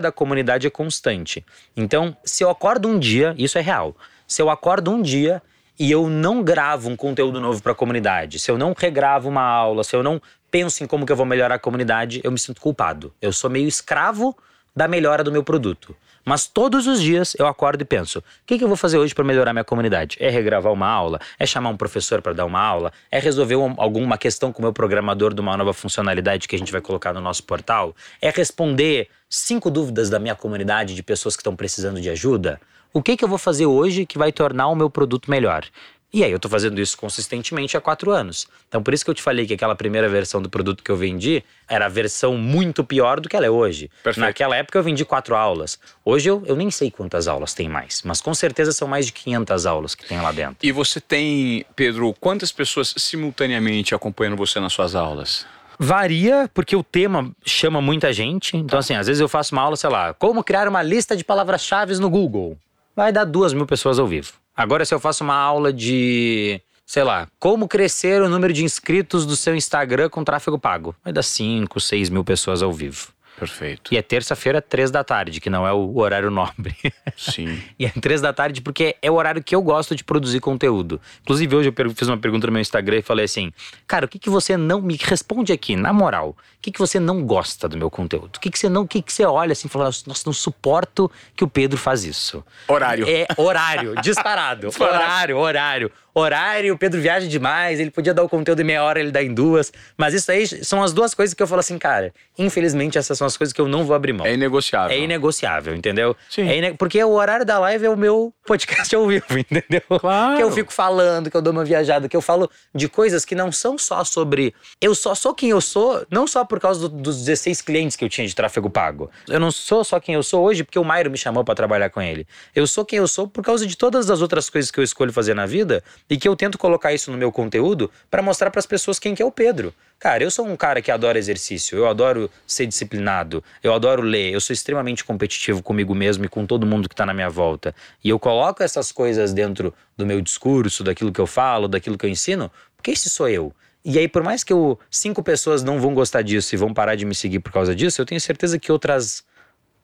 da comunidade é constante. Então, se eu acordo um dia, isso é real. Se eu acordo um dia e eu não gravo um conteúdo novo para a comunidade, se eu não regravo uma aula, se eu não penso em como que eu vou melhorar a comunidade, eu me sinto culpado. Eu sou meio escravo da melhora do meu produto. Mas todos os dias eu acordo e penso: o que, que eu vou fazer hoje para melhorar minha comunidade? É regravar uma aula? É chamar um professor para dar uma aula? É resolver um- alguma questão com o meu programador de uma nova funcionalidade que a gente vai colocar no nosso portal? É responder cinco dúvidas da minha comunidade de pessoas que estão precisando de ajuda? O que, que eu vou fazer hoje que vai tornar o meu produto melhor? E aí eu tô fazendo isso consistentemente há quatro anos. Então por isso que eu te falei que aquela primeira versão do produto que eu vendi era a versão muito pior do que ela é hoje. Perfeito. Naquela época eu vendi quatro aulas. Hoje eu, eu nem sei quantas aulas tem mais, mas com certeza são mais de 500 aulas que tem lá dentro. E você tem, Pedro, quantas pessoas simultaneamente acompanhando você nas suas aulas? Varia porque o tema chama muita gente. Então, assim, às vezes eu faço uma aula, sei lá, como criar uma lista de palavras-chave no Google. Vai dar duas mil pessoas ao vivo. Agora, se eu faço uma aula de, sei lá, como crescer o número de inscritos do seu Instagram com tráfego pago, vai dar cinco, seis mil pessoas ao vivo. Perfeito. E é terça-feira, três da tarde, que não é o horário nobre. Sim. E é três da tarde porque é o horário que eu gosto de produzir conteúdo. Inclusive, hoje eu fiz uma pergunta no meu Instagram e falei assim: Cara, o que, que você não. Me responde aqui, na moral. O que, que você não gosta do meu conteúdo? O que, que você não. O que, que você olha assim e fala, nossa, não suporto que o Pedro faz isso. Horário. É horário. Disparado. Horário, horário. Horário, o Pedro viaja demais, ele podia dar o conteúdo em meia hora, ele dá em duas. Mas isso aí são as duas coisas que eu falo assim, cara, infelizmente essas são as coisas que eu não vou abrir mão. É inegociável. É inegociável, entendeu? Sim. É ine- Porque o horário da live é o meu podcast ao vivo, entendeu? Claro. Que eu fico falando, que eu dou uma viajada, que eu falo de coisas que não são só sobre. Eu só sou quem eu sou, não só por causa do- dos 16 clientes que eu tinha de tráfego pago. Eu não sou só quem eu sou hoje porque o Mairo me chamou pra trabalhar com ele. Eu sou quem eu sou por causa de todas as outras coisas que eu escolho fazer na vida e que eu tento colocar isso no meu conteúdo pra mostrar pras pessoas quem que é o Pedro. Cara, eu sou um cara que adora exercício, eu adoro ser disciplinado, eu adoro ler, eu sou extremamente competitivo comigo mesmo e com todo mundo que tá na minha volta. E eu coloco essas coisas dentro do meu discurso, daquilo que eu falo, daquilo que eu ensino, porque esse sou eu. E aí, por mais que eu, cinco pessoas não vão gostar disso e vão parar de me seguir por causa disso, eu tenho certeza que outras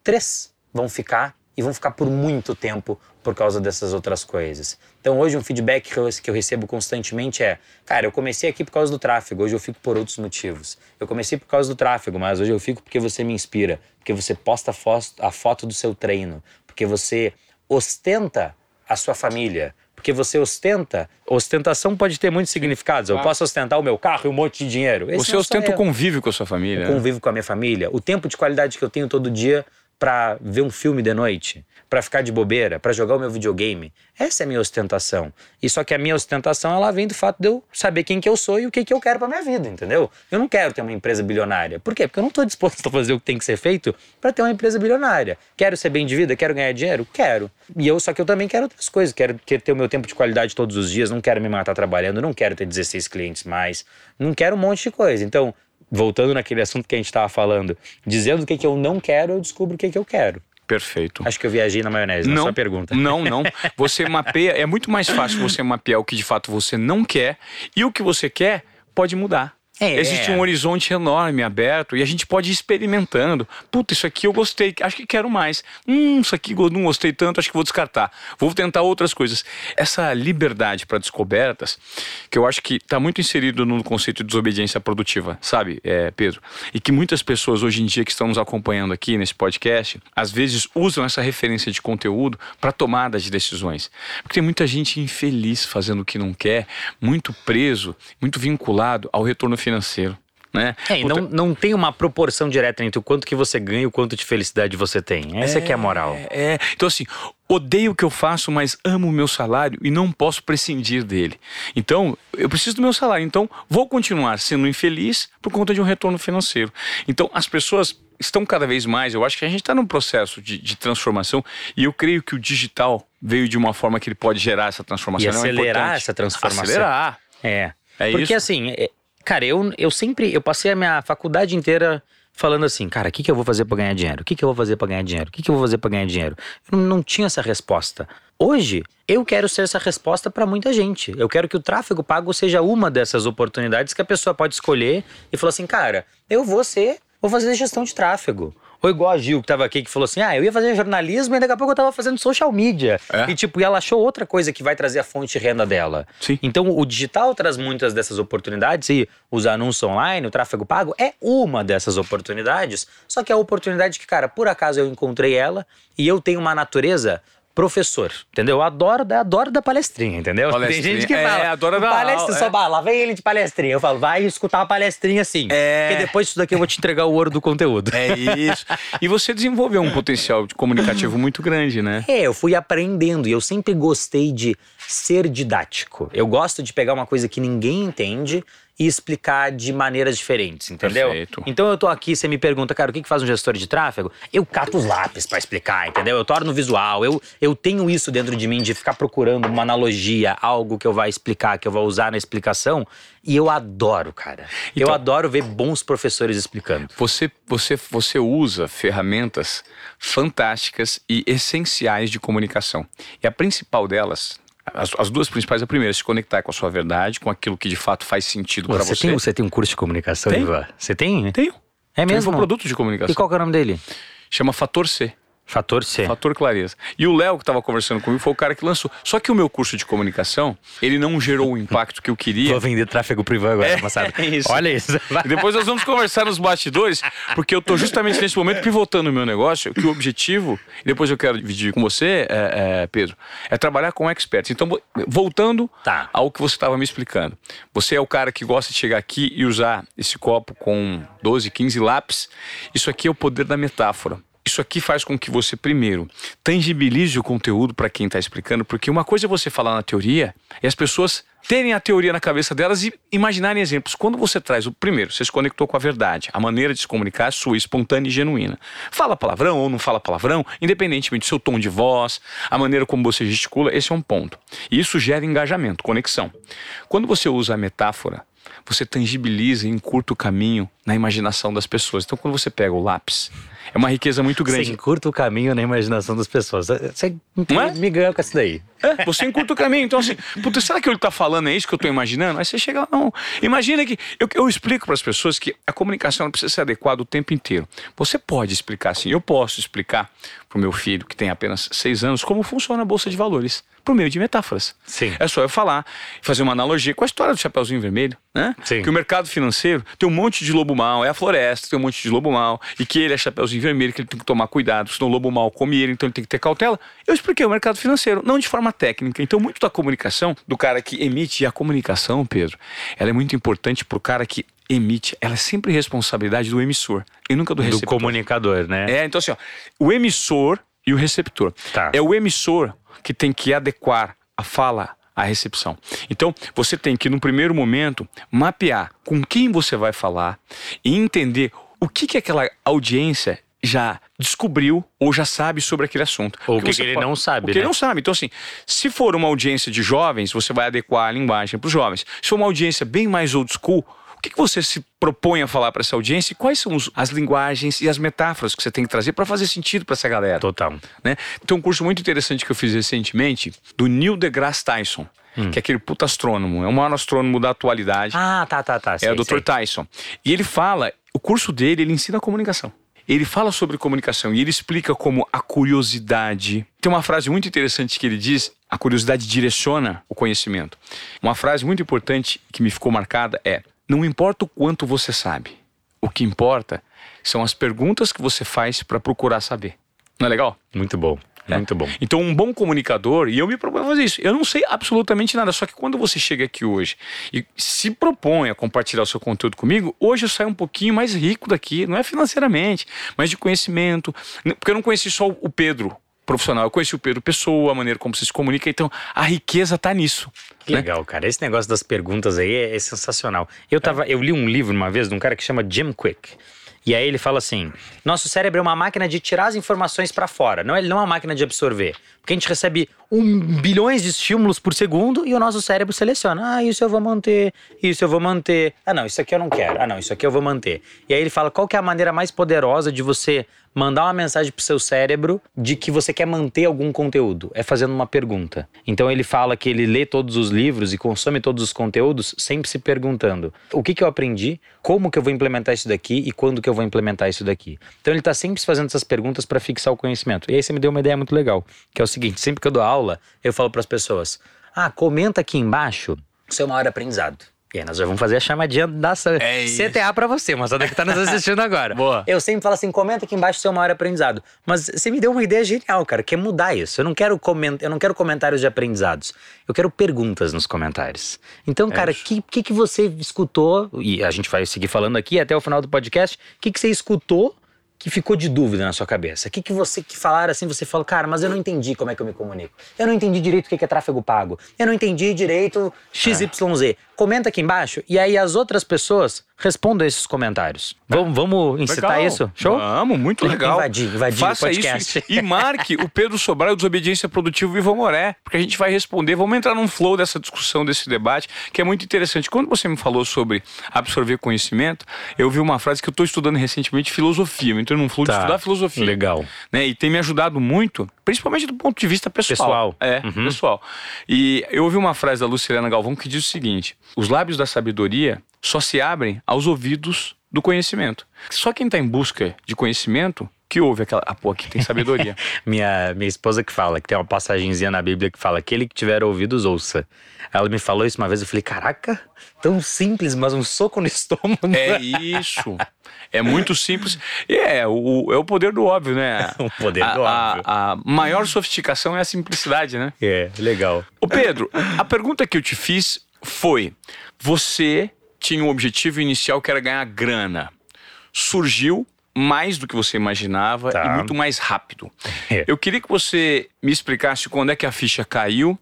três vão ficar e vão ficar por muito tempo por causa dessas outras coisas. Então hoje um feedback que eu, que eu recebo constantemente é, cara, eu comecei aqui por causa do tráfego, hoje eu fico por outros motivos. Eu comecei por causa do tráfego, mas hoje eu fico porque você me inspira, porque você posta a foto do seu treino, porque você ostenta a sua família, porque você ostenta. Ostentação pode ter muitos significados. Eu posso ostentar o meu carro e um monte de dinheiro. Esse Você sou ostenta o eu convívio com a sua família. né? convivo com a minha família, o tempo de qualidade que eu tenho todo dia pra ver um filme de noite, pra ficar de bobeira, pra jogar o meu videogame. Essa é a minha ostentação. E só que a minha ostentação ela vem do fato de eu saber quem que eu sou e o que que eu quero pra minha vida, entendeu? Eu não quero ter uma empresa bilionária. Por quê? Porque eu não tô disposto a fazer o que tem que ser feito pra ter uma empresa bilionária. Quero ser bem de vida, quero ganhar dinheiro, quero. E eu só que eu também quero outras coisas, quero ter o meu tempo de qualidade todos os dias, não quero me matar trabalhando, não quero ter 16 clientes mais, não quero um monte de coisa. Então, voltando naquele assunto que a gente estava falando, dizendo o que, que eu não quero, eu descubro o que, que eu quero. Perfeito. Acho que eu viajei na maionese, na Não, sua pergunta. Não, não. Você mapeia, é muito mais fácil você mapear o que de fato você não quer e o que você quer pode mudar. É. Existe um horizonte enorme aberto e a gente pode ir experimentando. Puta, isso aqui eu gostei, acho que quero mais. Hum, isso aqui eu não gostei tanto, acho que vou descartar. Vou tentar outras coisas. Essa liberdade para descobertas, que eu acho que está muito inserido no conceito de desobediência produtiva, sabe, é, Pedro? E que muitas pessoas hoje em dia que estão nos acompanhando aqui nesse podcast, às vezes usam essa referência de conteúdo para tomada de decisões. Porque tem muita gente infeliz fazendo o que não quer, muito preso, muito vinculado ao retorno financeiro. Né? É, e não, não tem uma proporção direta entre o quanto que você ganha e o quanto de felicidade você tem. Essa é, que é a moral. É, é. então assim, odeio o que eu faço, mas amo o meu salário e não posso prescindir dele. Então, eu preciso do meu salário, então vou continuar sendo infeliz por conta de um retorno financeiro. Então, as pessoas estão cada vez mais, eu acho que a gente está num processo de, de transformação e eu creio que o digital veio de uma forma que ele pode gerar essa transformação. E é acelerar importante. essa transformação. Acelerar. É. É Porque isso. assim, é- cara, eu, eu sempre, eu passei a minha faculdade inteira falando assim, cara, o que, que eu vou fazer pra ganhar dinheiro? O que, que eu vou fazer pra ganhar dinheiro? O que, que eu vou fazer pra ganhar dinheiro? Eu não, tinha essa resposta. Hoje, eu quero ser essa resposta pra muita gente. Eu quero que o tráfego pago seja uma dessas oportunidades que a pessoa pode escolher e falar assim, cara, eu vou ser, vou fazer gestão de tráfego. Ou igual a Gil que tava aqui que falou assim: ah, eu ia fazer jornalismo e daqui a pouco eu tava fazendo social media. É. E tipo, e ela achou outra coisa que vai trazer a fonte de renda dela. Sim. Então o digital traz muitas dessas oportunidades e os anúncios online, o tráfego pago é uma dessas oportunidades. Só que é a oportunidade que, cara, por acaso eu encontrei ela e eu tenho uma natureza professor, entendeu? Eu adoro, eu adoro da palestrinha, entendeu? Palestrinha. Tem gente que É, fala, adora "O dar palestra, aula, só é. vai, lá vem ele de palestrinha. Eu falo, vai escutar uma palestrinha sim. É. Porque depois disso daqui eu vou te entregar o ouro do conteúdo. É isso. E você desenvolveu um potencial de comunicativo muito grande, né? É, eu fui aprendendo e eu sempre gostei de ser didático. Eu gosto de pegar uma coisa que ninguém entende e explicar de maneiras diferentes, entendeu? Perfeito. Então eu tô aqui, você me pergunta, cara, o que, que faz um gestor de tráfego? Eu cato os lápis pra explicar, entendeu? Eu torno visual, eu, eu tenho isso dentro de mim de ficar procurando uma analogia, algo que eu vá explicar, que eu vou usar na explicação, e eu adoro, cara. eu Então- adoro ver bons professores explicando. Você, você, você usa ferramentas fantásticas e essenciais de comunicação. E a principal delas, as, as duas principais, a primeira, é se conectar com a sua verdade, com aquilo que de fato faz sentido para Você, você. tem, você tem um curso de comunicação, Tenho. Ivan? Você tem? Tenho. É mesmo? Tenho um produto de comunicação. E qual é o nome dele? Chama Fator C. Fator C. Fator clareza. E o Léo, que estava conversando comigo, foi o cara que lançou. Só que o meu curso de comunicação, ele não gerou o impacto que eu queria. Vou vender tráfego privado agora, É, moçada. é isso. Olha isso. E depois nós vamos conversar nos bastidores, porque eu tô justamente nesse momento pivotando o meu negócio, que o objetivo, e depois eu quero dividir com você, é, é, Pedro, é trabalhar com experts. Então, vo- voltando Tá. ao que você estava me explicando. Você é o cara que gosta de chegar aqui e usar esse copo com 12, 15 lápis. Isso aqui é o poder da metáfora. Isso aqui faz com que você, primeiro, tangibilize o conteúdo para quem está explicando, porque uma coisa é você falar na teoria e as pessoas terem a teoria na cabeça delas e imaginarem exemplos. Quando você traz o primeiro, você se conectou com a verdade, a maneira de se comunicar sua, espontânea e genuína. Fala palavrão ou não fala palavrão, independentemente do seu tom de voz, a maneira como você gesticula, esse é um ponto. E isso gera engajamento, conexão. Quando você usa a metáfora, você tangibiliza e encurta o caminho na imaginação das pessoas. Então, quando você pega o lápis, é uma riqueza muito Você grande. encurta o caminho na imaginação das pessoas. Você Não é? me ganhou com isso daí. É, você encurta o caminho. Então, assim, puta, será que ele tá falando é isso que eu tô imaginando? Aí você chega lá, não. Imagina que. Eu, eu explico para as pessoas que a comunicação precisa ser adequada o tempo inteiro. Você pode explicar assim, eu posso explicar pro meu filho, que tem apenas seis anos, como funciona a Bolsa de Valores, por meio de metáforas. Sim. É só eu falar, fazer uma analogia com a história do Chapeuzinho Vermelho, né? Sim. Que o mercado financeiro tem um monte de lobo mau, é a floresta, tem um monte de lobo mau, e que ele é Chapeuzinho Vermelho, que ele tem que tomar cuidado, senão o lobo mau come ele, então ele tem que ter cautela. Eu expliquei o mercado financeiro, não de forma técnica. Então, muito da comunicação, do cara que emite, e a comunicação, Pedro, ela é muito importante pro cara que emite, ela é sempre responsabilidade do emissor, e nunca do, Do receptor. comunicador, né? É, então assim, ó, o emissor e o receptor. Tá. É o emissor que tem que adequar a fala à recepção. Então, você tem que, no primeiro momento, mapear com quem você vai falar e entender o que, que aquela audiência já descobriu ou já sabe sobre aquele assunto. Ou o que que ele pode- não sabe, O que ele né? não sabe. Então, assim, se for uma audiência de jovens, você vai adequar a linguagem para os jovens. Se for uma audiência bem mais old school, o que, que você se propõe a falar para essa audiência e quais são os, as linguagens e as metáforas que você tem que trazer para fazer sentido para essa galera? Total. Né? Tem um curso muito interessante que eu fiz recentemente do Neil deGrasse Tyson. Que é aquele puta astrônomo, é o maior astrônomo da atualidade. Ah, tá, tá, tá. é sei, o Dr. sei. Tyson. E ele fala, o curso dele, ele ensina comunicação. Ele fala sobre comunicação e ele explica como a curiosidade. Tem uma frase muito interessante que ele diz: a curiosidade direciona o conhecimento. Uma frase muito importante que me ficou marcada é: não importa o quanto você sabe, o que importa são as perguntas que você faz para procurar saber. Não é legal? Muito bom. Né? Muito bom. Então, um bom comunicador, e eu me proponho a fazer isso. Eu não sei absolutamente nada, só que quando você chega aqui hoje e se propõe a compartilhar o seu conteúdo comigo, hoje eu saio um pouquinho mais rico daqui, não é financeiramente, mas de conhecimento. Porque eu não conheci só o Pedro profissional, eu conheci o Pedro pessoa, a maneira como você se comunica, então a riqueza tá nisso. Que né? legal, cara. Esse negócio das perguntas aí é, é sensacional. Eu, tava, eu li um livro uma vez de um cara que chama Jim Quick. E aí ele fala assim: nosso cérebro é uma máquina de tirar as informações para fora, não é, não é uma máquina de absorver. Porque a gente recebe um bilhões de estímulos por segundo e o nosso cérebro seleciona: ah, isso eu vou manter, isso eu vou manter. Ah, não, isso aqui eu não quero. Ah, não, isso aqui eu vou manter. E aí ele fala: qual que é a maneira mais poderosa de você mandar uma mensagem pro seu cérebro de que você quer manter algum conteúdo? É fazendo uma pergunta. Então ele fala que ele lê todos os livros e consome todos os conteúdos sempre se perguntando: o que, que eu aprendi, como que eu vou implementar isso daqui e quando que eu vou implementar isso daqui. Então ele tá sempre fazendo essas perguntas para fixar o conhecimento. E aí você me deu uma ideia muito legal, que é o seguinte: sempre que eu dou aula, eu falo para as pessoas: ah, comenta aqui embaixo o seu maior aprendizado. E aí nós já vamos fazer a chamadinha da É isso. CTA pra você, moçada que tá nos assistindo agora. Boa. Eu sempre falo assim, comenta aqui embaixo o seu maior aprendizado. Mas você me deu uma ideia genial, cara, que é mudar isso. Eu não quero coment... eu não quero comentários de aprendizados. Eu quero perguntas nos comentários. Então, cara, o isso. que, que, que você escutou? E a gente vai seguir falando aqui até o final do podcast. O que, que você escutou que ficou de dúvida na sua cabeça? O que, que você que falaram assim, você falou, cara, mas eu não entendi como é que eu me comunico. Eu não entendi direito o que que é tráfego pago. Eu não entendi direito XYZ. Comenta aqui embaixo e aí as outras pessoas respondam esses comentários. Vamos, vamos incitar Legal. isso? Show? Vamos, muito legal. Invadir, invadir Faça o podcast. isso e marque o Pedro Sobral e o Desobediência Produtiva e Ivan Moré, porque a gente vai responder. Vamos entrar num flow dessa discussão, desse debate, que é muito interessante. Quando você me falou sobre absorver conhecimento, eu vi uma frase que eu estou estudando recentemente, filosofia. Eu entrei num flow de Tá. estudar filosofia. Legal. Né? E tem me ajudado muito, principalmente do ponto de vista pessoal. Pessoal. É, Uhum. pessoal. E eu ouvi uma frase da Lucilena Galvão que diz o seguinte: os lábios da sabedoria só se abrem aos ouvidos do conhecimento. Só quem está em busca de conhecimento que ouve aquela. Ah, pô, aqui tem sabedoria. Minha, minha esposa que fala, que tem uma passagenzinha na Bíblia que fala: aquele que tiver ouvidos, ouça. Ela me falou isso uma vez, eu falei: caraca, tão simples, mas um soco no estômago. é isso. É muito simples. E é o, é o poder do óbvio, né? O poder A- do a- óbvio. A, maior sofisticação é a simplicidade, né? É, legal. Ô Pedro, a pergunta que eu te fiz foi: você tinha um objetivo inicial que era ganhar grana. Surgiu mais do que você imaginava Tá. e muito mais rápido. É. Eu queria que você me explicasse quando é que a ficha caiu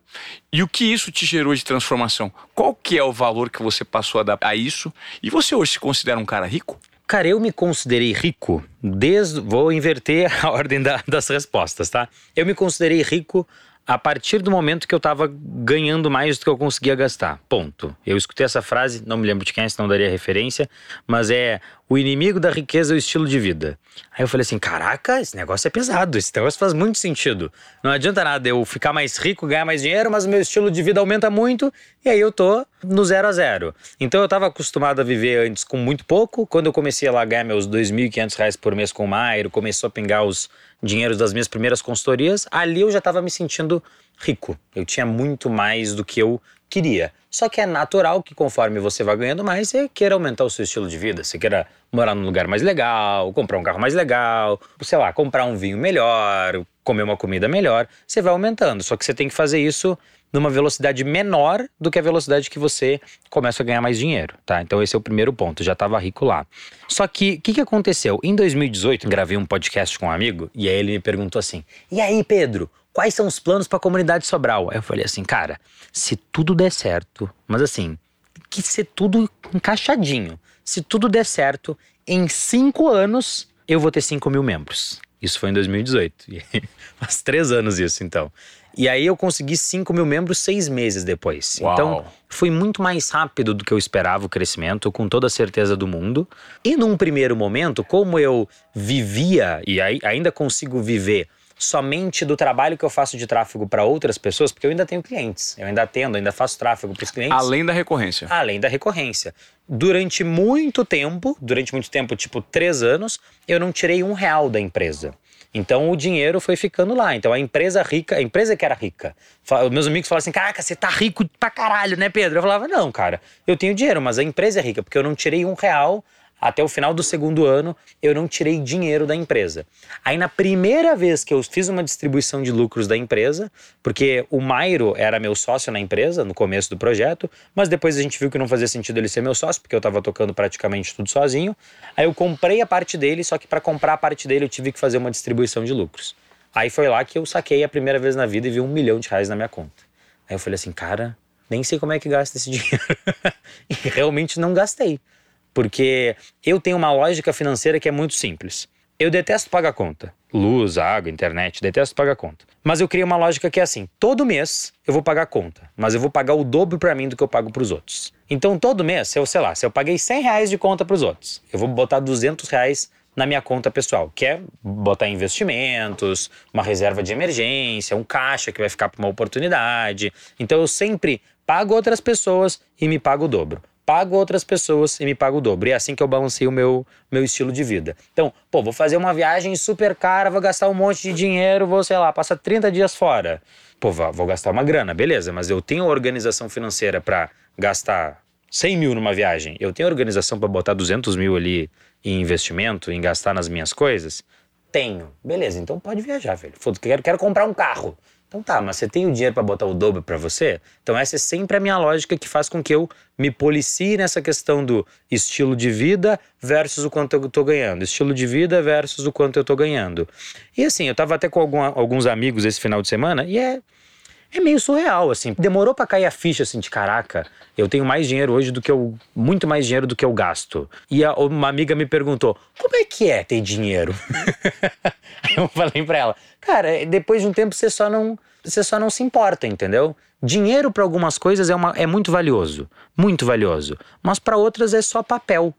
e o que isso te gerou de transformação. Qual que é o valor que você passou a dar a isso? E você hoje se considera um cara rico? Cara, eu me considerei rico desde. Vou inverter a ordem da- das respostas, tá? Eu me considerei rico a partir do momento que eu tava ganhando mais do que eu conseguia gastar. Ponto. Eu escutei essa frase, não me lembro de quem senão daria referência, mas é o inimigo da riqueza é o estilo de vida. Aí eu falei assim: caraca, esse negócio é pesado, esse negócio faz muito sentido. Não adianta nada eu ficar mais rico, ganhar mais dinheiro, mas o meu estilo de vida aumenta muito e aí eu tô no zero a zero. Então eu tava acostumado a viver antes com muito pouco. Quando eu comecei a lá ganhar meus 2.500 reais por mês com o Mairo, começou a pingar os dinheiros das minhas primeiras consultorias, ali eu já tava me sentindo rico. Eu tinha muito mais do que eu queria. Só que é natural que conforme você vai ganhando mais, você queira aumentar o seu estilo de vida. Você queira morar num lugar mais legal, comprar um carro mais legal, sei lá, comprar um vinho melhor, comer uma comida melhor. Você vai aumentando. Só que você tem que fazer isso numa velocidade menor do que a velocidade que você começa a ganhar mais dinheiro, tá? Então esse é o primeiro ponto, já estava rico lá. Só que o que, que aconteceu? Em 2018, gravei um podcast com um amigo e aí ele me perguntou assim: "E aí, Pedro, quais são os planos para a comunidade Sobral?" Aí eu falei assim: "Cara, se tudo der certo, mas assim, que ser tudo encaixadinho. Se tudo der certo, em cinco anos eu vou ter 5 mil membros. Isso foi em 2018. E Faz três anos isso, então. E aí eu consegui 5 mil membros seis meses depois. Uau. Então foi muito mais rápido do que eu esperava o crescimento, com toda a certeza do mundo. E num primeiro momento, como eu vivia e ainda consigo viver somente do trabalho que eu faço de tráfego para outras pessoas, porque eu ainda tenho clientes, eu ainda atendo, ainda faço tráfego para os clientes. Além da recorrência. Além da recorrência. Durante muito tempo, durante muito tempo, tipo três anos, eu não tirei um real da empresa. Então o dinheiro foi ficando lá. Então a empresa rica, a empresa que era rica. Meus amigos falavam assim: caraca, você tá rico pra caralho, né, Pedro? Eu falava: não, cara, eu tenho dinheiro, mas a empresa é rica, porque eu não tirei um real. Até o final do segundo ano, eu não tirei dinheiro da empresa. Aí, na primeira vez que eu fiz uma distribuição de lucros da empresa, porque o Mairo era meu sócio na empresa no começo do projeto, mas depois a gente viu que não fazia sentido ele ser meu sócio, porque eu estava tocando praticamente tudo sozinho. Aí eu comprei a parte dele, só que para comprar a parte dele eu tive que fazer uma distribuição de lucros. Aí foi lá que eu saquei a primeira vez na vida e vi um milhão de reais na minha conta. Aí eu falei assim, cara, nem sei como é que gasta esse dinheiro. e realmente não gastei. Porque eu tenho uma lógica financeira que é muito simples. Eu detesto pagar conta. Luz, água, internet, detesto pagar conta. Mas eu criei uma lógica que é assim: todo mês eu vou pagar conta, mas eu vou pagar o dobro para mim do que eu pago para os outros. Então todo mês, se eu, sei lá, se eu paguei 100 reais de conta para os outros, eu vou botar 200 reais na minha conta pessoal, que é botar investimentos, uma reserva de emergência, um caixa que vai ficar para uma oportunidade. Então eu sempre pago outras pessoas e me pago o dobro pago outras pessoas e me pago o dobro. E é assim que eu balanceio o meu, meu estilo de vida. Então, pô, vou fazer uma viagem super cara, vou gastar um monte de dinheiro, vou, sei lá, passar 30 dias fora. Pô, vou, gastar uma grana, beleza, mas eu tenho organização financeira para gastar 100 mil numa viagem, eu tenho organização para botar 200 mil ali em investimento, em gastar nas minhas coisas? Tenho. Beleza, então pode viajar, velho. Foda, quero, quero comprar um carro. Então tá, mas você tem o dinheiro para botar o dobro para você? Então essa é sempre a minha lógica que faz com que eu me policie nessa questão do estilo de vida versus o quanto eu tô ganhando. Estilo de vida versus o quanto eu tô ganhando. E assim, eu tava até com alguns amigos esse final de semana e é é meio surreal, assim. Demorou pra cair a ficha, assim, de caraca, eu tenho mais dinheiro hoje do que eu. Muito mais dinheiro do que eu gasto. E a- uma amiga me perguntou: como é que é ter dinheiro? Aí eu falei pra ela: cara, depois de um tempo você só não. Você só não se importa, entendeu? Dinheiro pra algumas coisas é, uma, é muito valioso. Muito valioso. Mas pra outras é só papel.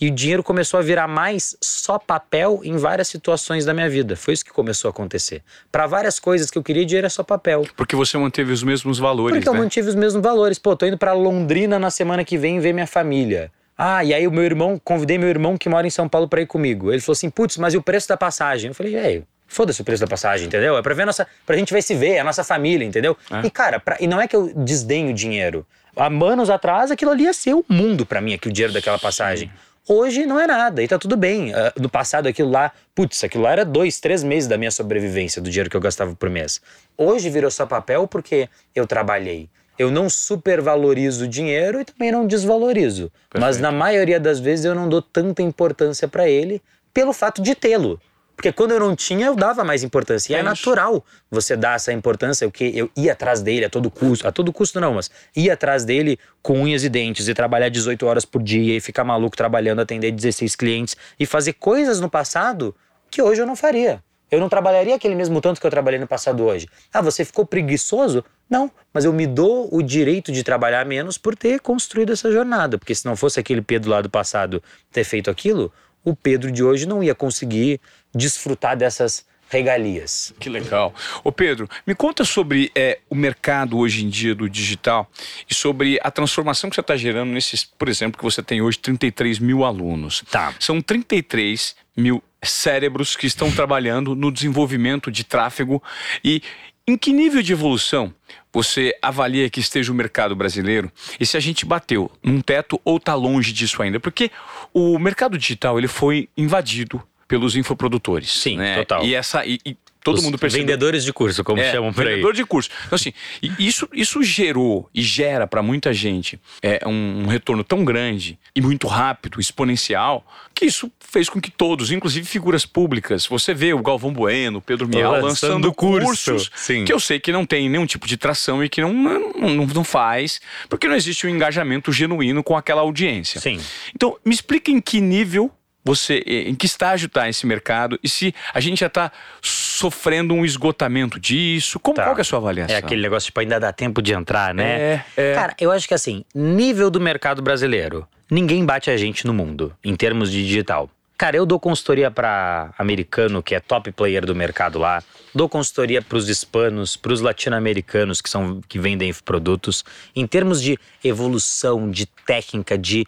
E o dinheiro começou a virar mais só papel em várias situações da minha vida. Foi isso que começou a acontecer. Pra várias coisas que eu queria, dinheiro é só papel. Porque você manteve os mesmos valores, Porque eu né? mantive os mesmos valores. Pô, tô indo pra Londrina na semana que vem ver minha família. Ah, e aí o meu irmão, convidei meu irmão que mora em São Paulo pra ir comigo. Ele falou assim: putz, mas e o preço da passagem? Eu falei, velho. Foda-se o preço da passagem, entendeu? É pra ver a nossa. Pra gente ver se ver, a nossa família, entendeu? É. E, cara, pra- e não é que eu desdenho o dinheiro. Há anos atrás, aquilo ali ia ser o mundo pra mim, aqui, o dinheiro daquela passagem. Hoje não é nada, e tá tudo bem. Ah, no passado, aquilo lá, putz, aquilo lá era dois, três meses da minha sobrevivência, do dinheiro que eu gastava por mês. Hoje virou só papel porque eu trabalhei. Eu não supervalorizo o dinheiro e também não desvalorizo. Mas Perfeito. na maioria das vezes eu não dou tanta importância pra ele pelo fato de tê-lo. Porque quando eu não tinha, eu dava mais importância. E é, É natural você dar essa importância, o que eu ia atrás dele a todo custo. A todo custo não, mas ia atrás dele com unhas e dentes e trabalhar 18 horas por dia e ficar maluco trabalhando, atender 16 clientes e fazer coisas no passado que hoje eu não faria. Eu não trabalharia aquele mesmo tanto que eu trabalhei no passado hoje. Ah, você ficou preguiçoso? Não, mas eu me dou o direito de trabalhar menos por ter construído essa jornada. Porque se não fosse aquele Pedro lá do passado ter feito aquilo, o Pedro de hoje não ia conseguir desfrutar dessas regalias. Que legal. Ô Pedro, me conta sobre é, o mercado hoje em dia do digital e sobre a transformação que você está gerando nesses, por exemplo, que você tem hoje 33 mil alunos. Tá. São 33 mil cérebros que estão trabalhando no desenvolvimento de tráfego e em que nível de evolução você avalia que esteja o mercado brasileiro e se a gente bateu num teto ou está longe disso ainda? Porque o mercado digital ele foi invadido pelos infoprodutores. Sim, né? total. E essa e, e todo Os mundo percebeu. Vendedores de curso, como É, chamam por aí. vendedor de curso. Então, assim, isso, isso gerou e gera para muita gente é, um, um retorno tão grande e muito rápido, exponencial, que isso fez com que todos, inclusive figuras públicas, você vê o Galvão Bueno, o Pedro Mial Lançando lançando curso. cursos Sim. que eu sei que não tem nenhum tipo de tração e que não, não, não, não faz, porque não existe um engajamento genuíno com aquela audiência. Sim. Então, me explica em que nível você, em que estágio está esse mercado e se a gente já está sofrendo um esgotamento disso. Como, Tá. Qual é a sua avaliação? É aquele negócio, tipo, ainda dá tempo de entrar, né? É, é. Cara, eu acho que assim, nível do mercado brasileiro, ninguém bate a gente no mundo, em termos de digital. Cara, eu dou consultoria para americano, que é top player do mercado lá. Dou consultoria para os hispanos, para os latino-americanos que são que vendem produtos. Em termos de evolução, de técnica, de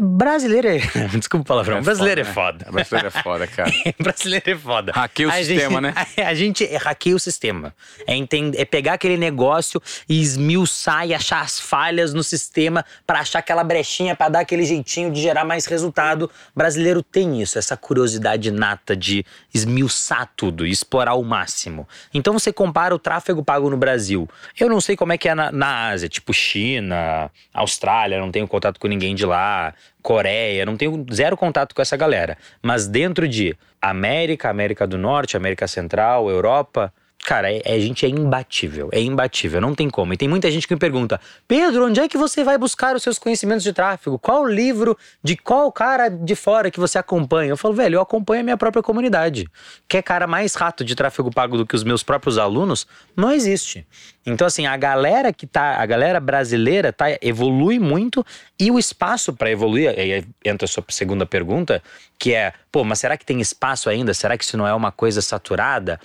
brasileiro é, desculpa o palavrão, brasileiro é foda. Brasileiro é foda, cara. brasileiro é foda. Hackeia o A sistema, gente- né? A, a gente hackeia o sistema. É, entender, é pegar aquele negócio e esmiuçar e achar as falhas no sistema para achar aquela brechinha para dar aquele jeitinho de gerar mais resultado. Brasileiro tem isso, essa curiosidade nata de esmiuçar tudo e explorar o máximo. Então você compara o tráfego pago no Brasil. Eu não sei como é que é na, na Ásia, tipo China, Austrália, não tenho contato com ninguém de lá. Coreia, não tenho zero contato com essa galera. Mas dentro de América, América do Norte, América Central, Europa, cara, é, é- a gente é imbatível. É imbatível, não tem como. E tem muita gente que me pergunta: Pedro, onde é que você vai buscar os seus conhecimentos de tráfego? Qual livro de qual cara de fora que você acompanha? Eu falo, velho, eu acompanho a minha própria comunidade. Quer cara mais rato de tráfego pago do que os meus próprios alunos? Não existe. Então, assim, a galera que tá, a galera brasileira tá, evolui muito e o espaço para evoluir, aí entra a sua segunda pergunta, que é, pô, mas será que tem espaço ainda? Será que isso não é uma coisa saturada?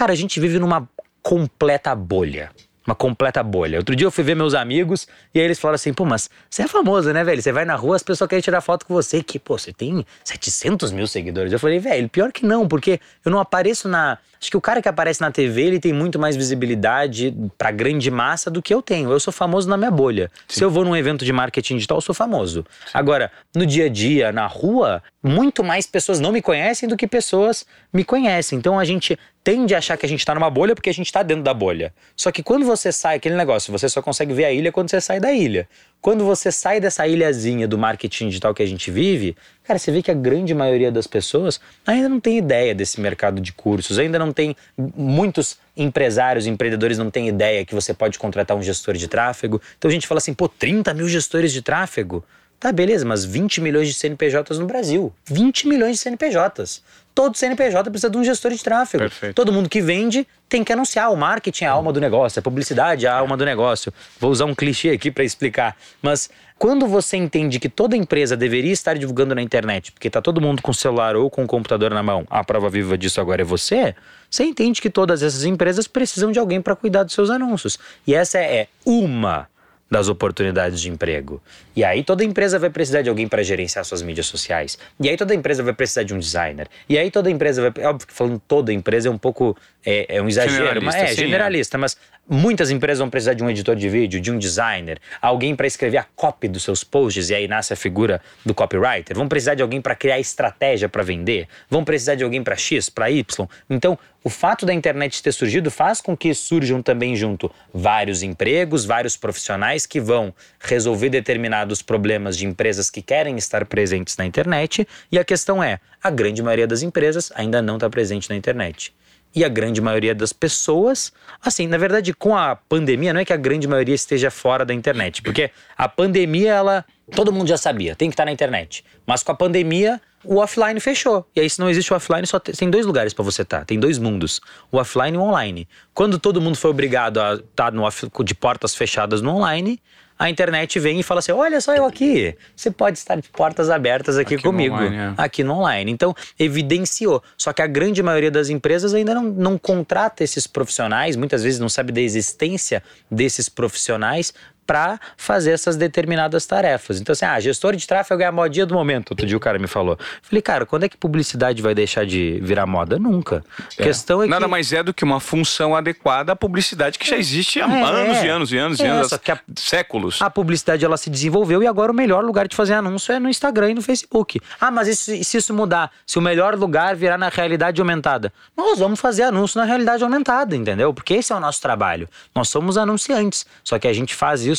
Cara, a gente vive numa completa bolha. Uma completa bolha. Outro dia eu fui ver meus amigos e aí eles falaram assim: pô, mas você é famoso, né, velho? Você vai na rua, as pessoas querem tirar foto com você. Que, pô, você tem 700 mil seguidores. Eu falei, velho, pior que não, porque eu não apareço na. Acho que o cara que aparece na TV, ele tem muito mais visibilidade pra grande massa do que eu tenho. Eu sou famoso na minha bolha. Se eu vou num evento de marketing digital, eu sou famoso. Agora, no dia a dia, na rua, muito mais pessoas não me conhecem do que pessoas me conhecem. Então a gente tende a achar que a gente tá numa bolha porque a gente tá dentro da bolha. Só que quando você sai, aquele negócio, você só consegue ver a ilha quando você sai da ilha. Quando você sai dessa ilhazinha do marketing digital que a gente vive, cara, você vê que a grande maioria das pessoas ainda não tem ideia desse mercado de cursos, ainda não tem muitos empresários, empreendedores não têm ideia que você pode contratar um gestor de tráfego. Então a gente fala assim, pô, 30 mil gestores de tráfego? Tá, beleza, mas 20 milhões de CNPJs no Brasil. 20 milhões de CNPJs. Todo CNPJ precisa de um gestor de tráfego. Perfeito. Todo mundo que vende tem que anunciar. O marketing é a alma do negócio, a publicidade é a alma do negócio. Vou usar um clichê aqui para explicar. Mas quando você entende que toda empresa deveria estar divulgando na internet, porque tá todo mundo com o celular ou com o computador na mão, a prova viva disso agora é você, você entende que todas essas empresas precisam de alguém para cuidar dos seus anúncios. E essa é uma das oportunidades de emprego. E aí toda empresa vai precisar de alguém para gerenciar suas mídias sociais. E aí toda empresa vai precisar de um designer. E aí toda empresa vai, óbvio que falando toda empresa é um pouco é, é um exagero, mas é sim, é. generalista, mas muitas empresas vão precisar de um editor de vídeo, de um designer, alguém para escrever a copy dos seus posts e aí nasce a figura do copywriter. Vão precisar de alguém para criar estratégia para vender. Vão precisar de alguém para X, para Y. Então, o fato da internet ter surgido faz com que surjam também junto vários empregos, vários profissionais que vão resolver determinados problemas de empresas que querem estar presentes na internet. E a questão é: a grande maioria das empresas ainda não está presente na internet. E a grande maioria das pessoas, assim, na verdade, com a pandemia, não é que a grande maioria esteja fora da internet, porque a pandemia, ela. Todo mundo já sabia, tem que estar na internet. Mas com a pandemia, o offline fechou. E aí, se não existe o offline, só tem, dois lugares para você estar. Tem dois mundos: o offline e o online. Quando todo mundo foi obrigado a estar no off, de portas fechadas no online, a internet vem e fala assim: olha só eu aqui. Você pode estar de portas abertas aqui, Aqui no comigo. online, é. Aqui no online. Então, evidenciou. Só que a grande maioria das empresas ainda não, não contrata esses profissionais, muitas vezes não sabe da existência desses profissionais para fazer essas determinadas tarefas. Então, assim, ah, gestor de tráfego é a modinha do momento. Outro dia o cara me falou. Falei, cara, quando é que publicidade vai deixar de virar moda? Nunca. A questão é Nada que. mais é do que uma função adequada à publicidade que já existe há É, anos é. e anos e anos e É, anos, que a- séculos. A publicidade ela se desenvolveu e agora o melhor lugar de fazer anúncio é no Instagram e no Facebook. Ah, mas isso- e se isso mudar? Se o melhor lugar virar na realidade aumentada? Nós vamos fazer anúncio na realidade aumentada, entendeu? Porque esse é o nosso trabalho. Nós somos anunciantes. Só que a gente faz isso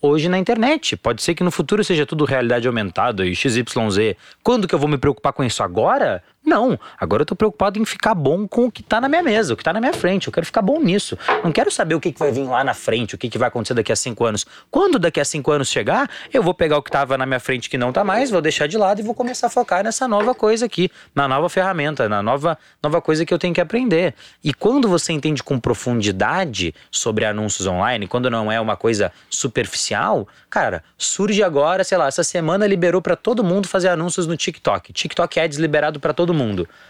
hoje na internet. Pode ser que no futuro seja tudo realidade aumentada e XYZ. Quando que eu vou me preocupar com isso? Agora? Não, agora eu tô preocupado em ficar bom com o que tá na minha mesa, o que tá na minha frente. Eu quero ficar bom nisso. Não quero saber o que, que vai vir lá na frente, o que, que vai acontecer daqui a cinco anos. Quando daqui a cinco anos chegar, eu vou pegar o que tava na minha frente que não tá mais, vou deixar de lado e vou começar a focar nessa nova coisa aqui, na nova ferramenta, na nova, nova coisa que eu tenho que aprender. E quando você entende com profundidade sobre anúncios online, quando não é uma coisa superficial, cara, surge agora, sei lá, essa semana liberou para todo mundo fazer anúncios no TikTok. TikTok Ads liberado para todo mundo.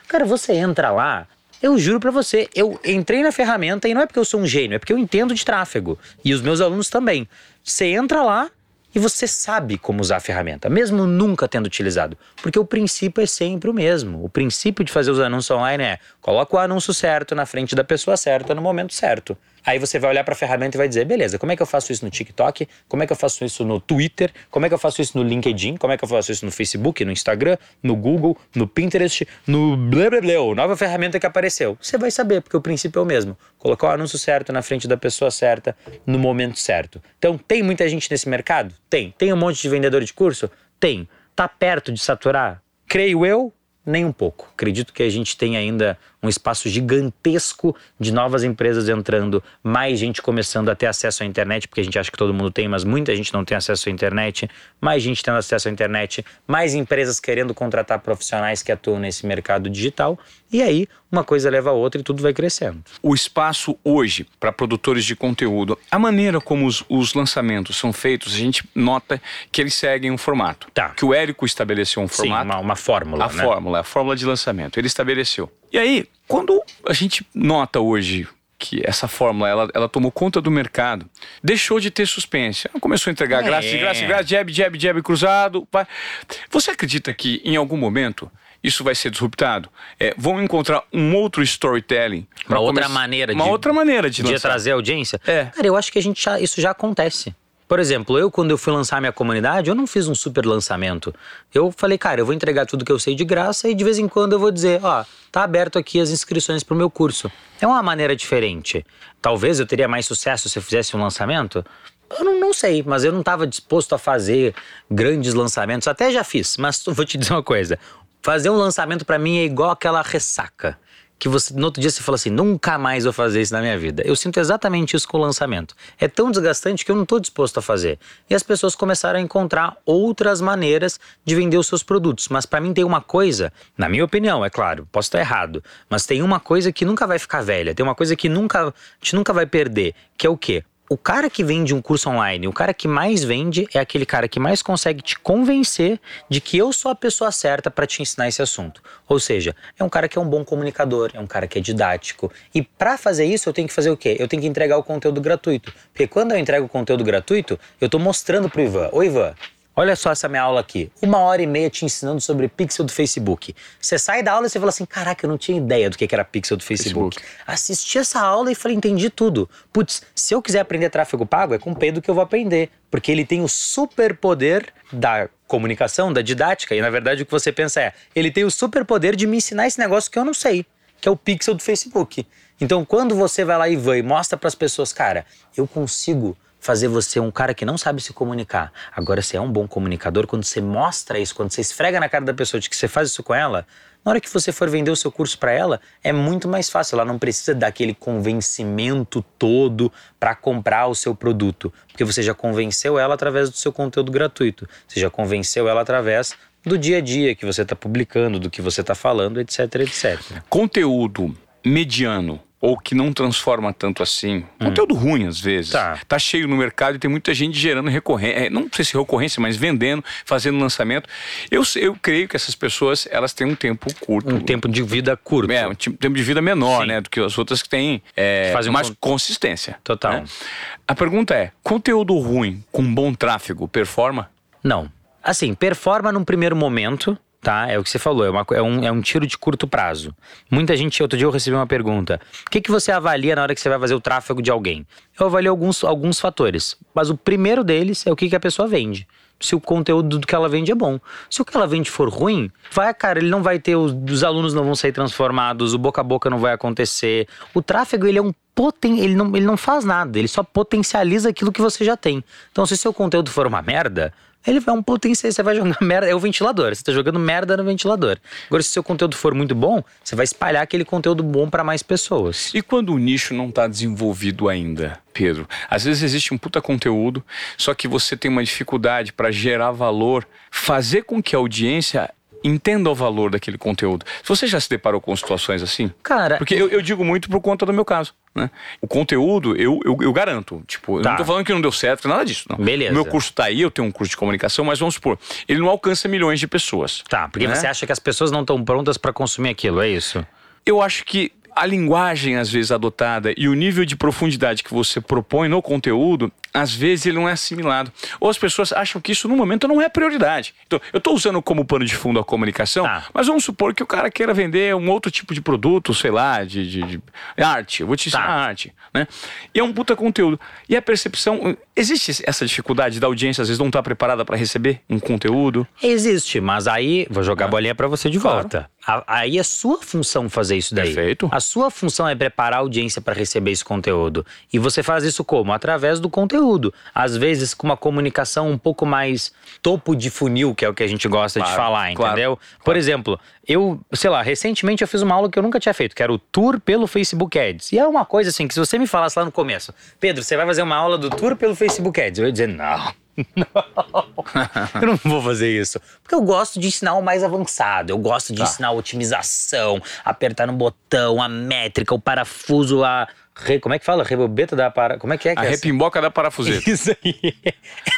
Cara, você entra lá, eu juro para você, eu entrei na ferramenta e não é porque eu sou um gênio, é porque eu entendo de tráfego. E os meus alunos também. Você entra lá e você sabe como usar a ferramenta, mesmo nunca tendo utilizado. Porque o princípio é sempre o mesmo. O princípio de fazer os anúncios online é coloca o anúncio certo na frente da pessoa certa no momento certo. Aí você vai olhar para a ferramenta e vai dizer, beleza, como é que eu faço isso no TikTok? Como é que eu faço isso no Twitter? Como é que eu faço isso no LinkedIn? Como é que eu faço isso no Facebook, no Instagram, no Google, no Pinterest, no blá blá blá, nova ferramenta que apareceu? Você vai saber, porque o princípio é o mesmo. Colocar o anúncio certo na frente da pessoa certa, no momento certo. Então, tem muita gente nesse mercado? Tem. Tem um monte de vendedor de curso? Tem. Tá perto de saturar? Creio eu, nem um pouco. Acredito que a gente tem ainda um espaço gigantesco de novas empresas entrando, mais gente começando a ter acesso à internet, porque a gente acha que todo mundo tem, mas muita gente não tem acesso à internet, mais gente tendo acesso à internet, mais empresas querendo contratar profissionais que atuam nesse mercado digital, e aí uma coisa leva a outra e tudo vai crescendo. O espaço hoje para produtores de conteúdo, a maneira como os, os, lançamentos são feitos, a gente nota que eles seguem um formato. Tá. Que o Érico estabeleceu um formato. Sim, uma, uma fórmula. A né? fórmula, a fórmula de lançamento. Ele estabeleceu. E aí, quando a gente nota hoje que essa fórmula ela, ela tomou conta do mercado, deixou de ter suspense. Começou a entregar é. graça, graça, graça, jab, jab, jab cruzado. Vai. Você acredita que em algum momento isso vai ser disruptado? É, vão encontrar um outro storytelling. Uma outra maneira uma de, outra maneira de, de trazer audiência? É. Cara, eu acho que a gente já, isso já acontece. Por exemplo, eu quando eu fui lançar minha comunidade, eu não fiz um super lançamento. Eu falei, cara, eu vou entregar tudo que eu sei de graça e de vez em quando eu vou dizer, ó, tá aberto aqui as inscrições para o meu curso. É uma maneira diferente. Talvez eu teria mais sucesso se eu fizesse um lançamento. Eu não, não sei, mas eu não estava disposto a fazer grandes lançamentos. Até já fiz, mas vou te dizer uma coisa: fazer um lançamento para mim é igual aquela ressaca que você no outro dia você fala assim, nunca mais vou fazer isso na minha vida. Eu sinto exatamente isso com o lançamento. É tão desgastante que eu não estou disposto a fazer. E as pessoas começaram a encontrar outras maneiras de vender os seus produtos. Mas para mim tem uma coisa, na minha opinião, é claro, posso estar errado, mas tem uma coisa que nunca vai ficar velha, tem uma coisa que nunca, a gente nunca vai perder, que é o quê? O cara que vende um curso online, o cara que mais vende é aquele cara que mais consegue te convencer de que eu sou a pessoa certa para te ensinar esse assunto. Ou seja, é um cara que é um bom comunicador, é um cara que é didático. E para fazer isso, eu tenho que fazer o quê? Eu tenho que entregar o conteúdo gratuito. Porque quando eu entrego o conteúdo gratuito, eu estou mostrando pro Ivan: "Oi, Ivan, Olha só essa minha aula aqui. Uma hora e meia te ensinando sobre pixel do Facebook. Você sai da aula e você fala assim: caraca, eu não tinha ideia do que era pixel do Facebook. Facebook. Assisti essa aula e falei: entendi tudo. Putz, se eu quiser aprender tráfego pago, é com o Pedro que eu vou aprender. Porque ele tem o superpoder da comunicação, da didática. E na verdade o que você pensa é: ele tem o superpoder de me ensinar esse negócio que eu não sei, que é o pixel do Facebook. Então quando você vai lá e vai e mostra para as pessoas, cara, eu consigo fazer você um cara que não sabe se comunicar. Agora, você é um bom comunicador, quando você mostra isso, quando você esfrega na cara da pessoa de que você faz isso com ela, na hora que você for vender o seu curso para ela, é muito mais fácil. Ela não precisa daquele convencimento todo para comprar o seu produto, porque você já convenceu ela através do seu conteúdo gratuito. Você já convenceu ela através do dia a dia que você está publicando, do que você está falando, etc, etc. Conteúdo mediano ou que não transforma tanto assim. Hum. Conteúdo ruim às vezes. Tá. tá cheio no mercado e tem muita gente gerando recorrência, é, não sei se recorrência, mas vendendo, fazendo lançamento. Eu, eu creio que essas pessoas, elas têm um tempo curto. Um tempo de vida curto. É, um tempo de vida menor, Sim. né, do que as outras que têm é, Fazem mais um... consistência. Total. Né? A pergunta é, conteúdo ruim com bom tráfego performa? Não. Assim, performa num primeiro momento, tá? É o que você falou, é, uma, é, um, é um tiro de curto prazo. Muita gente, outro dia eu recebi uma pergunta: o que, que você avalia na hora que você vai fazer o tráfego de alguém? eu avalio alguns, alguns fatores. Mas o primeiro deles é o que, que a pessoa vende se o conteúdo do que ela vende é bom. Se o que ela vende for ruim, vai, cara, ele não vai ter, os, os alunos não vão ser transformados, o boca a boca não vai acontecer. O tráfego, ele é um poten, ele não, ele não faz nada, ele só potencializa aquilo que você já tem. Então, se seu conteúdo for uma merda, ele vai um potencial, você vai jogar merda, é o ventilador, você está jogando merda no ventilador. Agora, se seu conteúdo for muito bom, você vai espalhar aquele conteúdo bom para mais pessoas. E quando o nicho não está desenvolvido ainda, Pedro? Às vezes existe um puta conteúdo, só que você tem uma dificuldade para gerar valor, fazer com que a audiência entenda o valor daquele conteúdo. Você já se deparou com situações assim? Cara. Porque eu, eu digo muito por conta do meu caso. Né? O conteúdo, eu, eu, eu garanto. Tipo, tá. eu não tô falando que não deu certo, nada disso. Não. Beleza. O meu curso tá aí, eu tenho um curso de comunicação, mas vamos supor, ele não alcança milhões de pessoas. Tá, porque né? você acha que as pessoas não estão prontas para consumir aquilo, é isso? Eu acho que a linguagem às vezes adotada e o nível de profundidade que você propõe no conteúdo, às vezes ele não é assimilado. Ou as pessoas acham que isso no momento não é prioridade. Então, eu estou usando como pano de fundo a comunicação, tá. mas vamos supor que o cara queira vender um outro tipo de produto, sei lá, de, de, de arte. Eu vou te ensinar tá. arte, né? E é um puta conteúdo. E a percepção, existe essa dificuldade da audiência às vezes não estar tá preparada para receber um conteúdo? Existe, mas aí vou jogar a bolinha para você de claro. volta. Aí é sua função fazer isso daí. Perfeito. A sua função é preparar a audiência para receber esse conteúdo. E você faz isso como? Através do conteúdo. Às vezes com uma comunicação um pouco mais topo de funil, que é o que a gente gosta claro, de falar, entendeu? Claro, Por exemplo, eu, sei lá, recentemente eu fiz uma aula que eu nunca tinha feito, que era o tour pelo Facebook Ads. E é uma coisa assim que se você me falasse lá no começo, Pedro, você vai fazer uma aula do tour pelo Facebook Ads, eu ia dizer, não. Não, eu não vou fazer isso. Porque eu gosto de ensinar o mais avançado. Eu gosto de tá. ensinar a otimização, apertar no botão, a métrica, o parafuso, a. Re, como é que fala? Rebobeta da para. Como é que é? Que a é repimboca da parafuseta. Isso aí.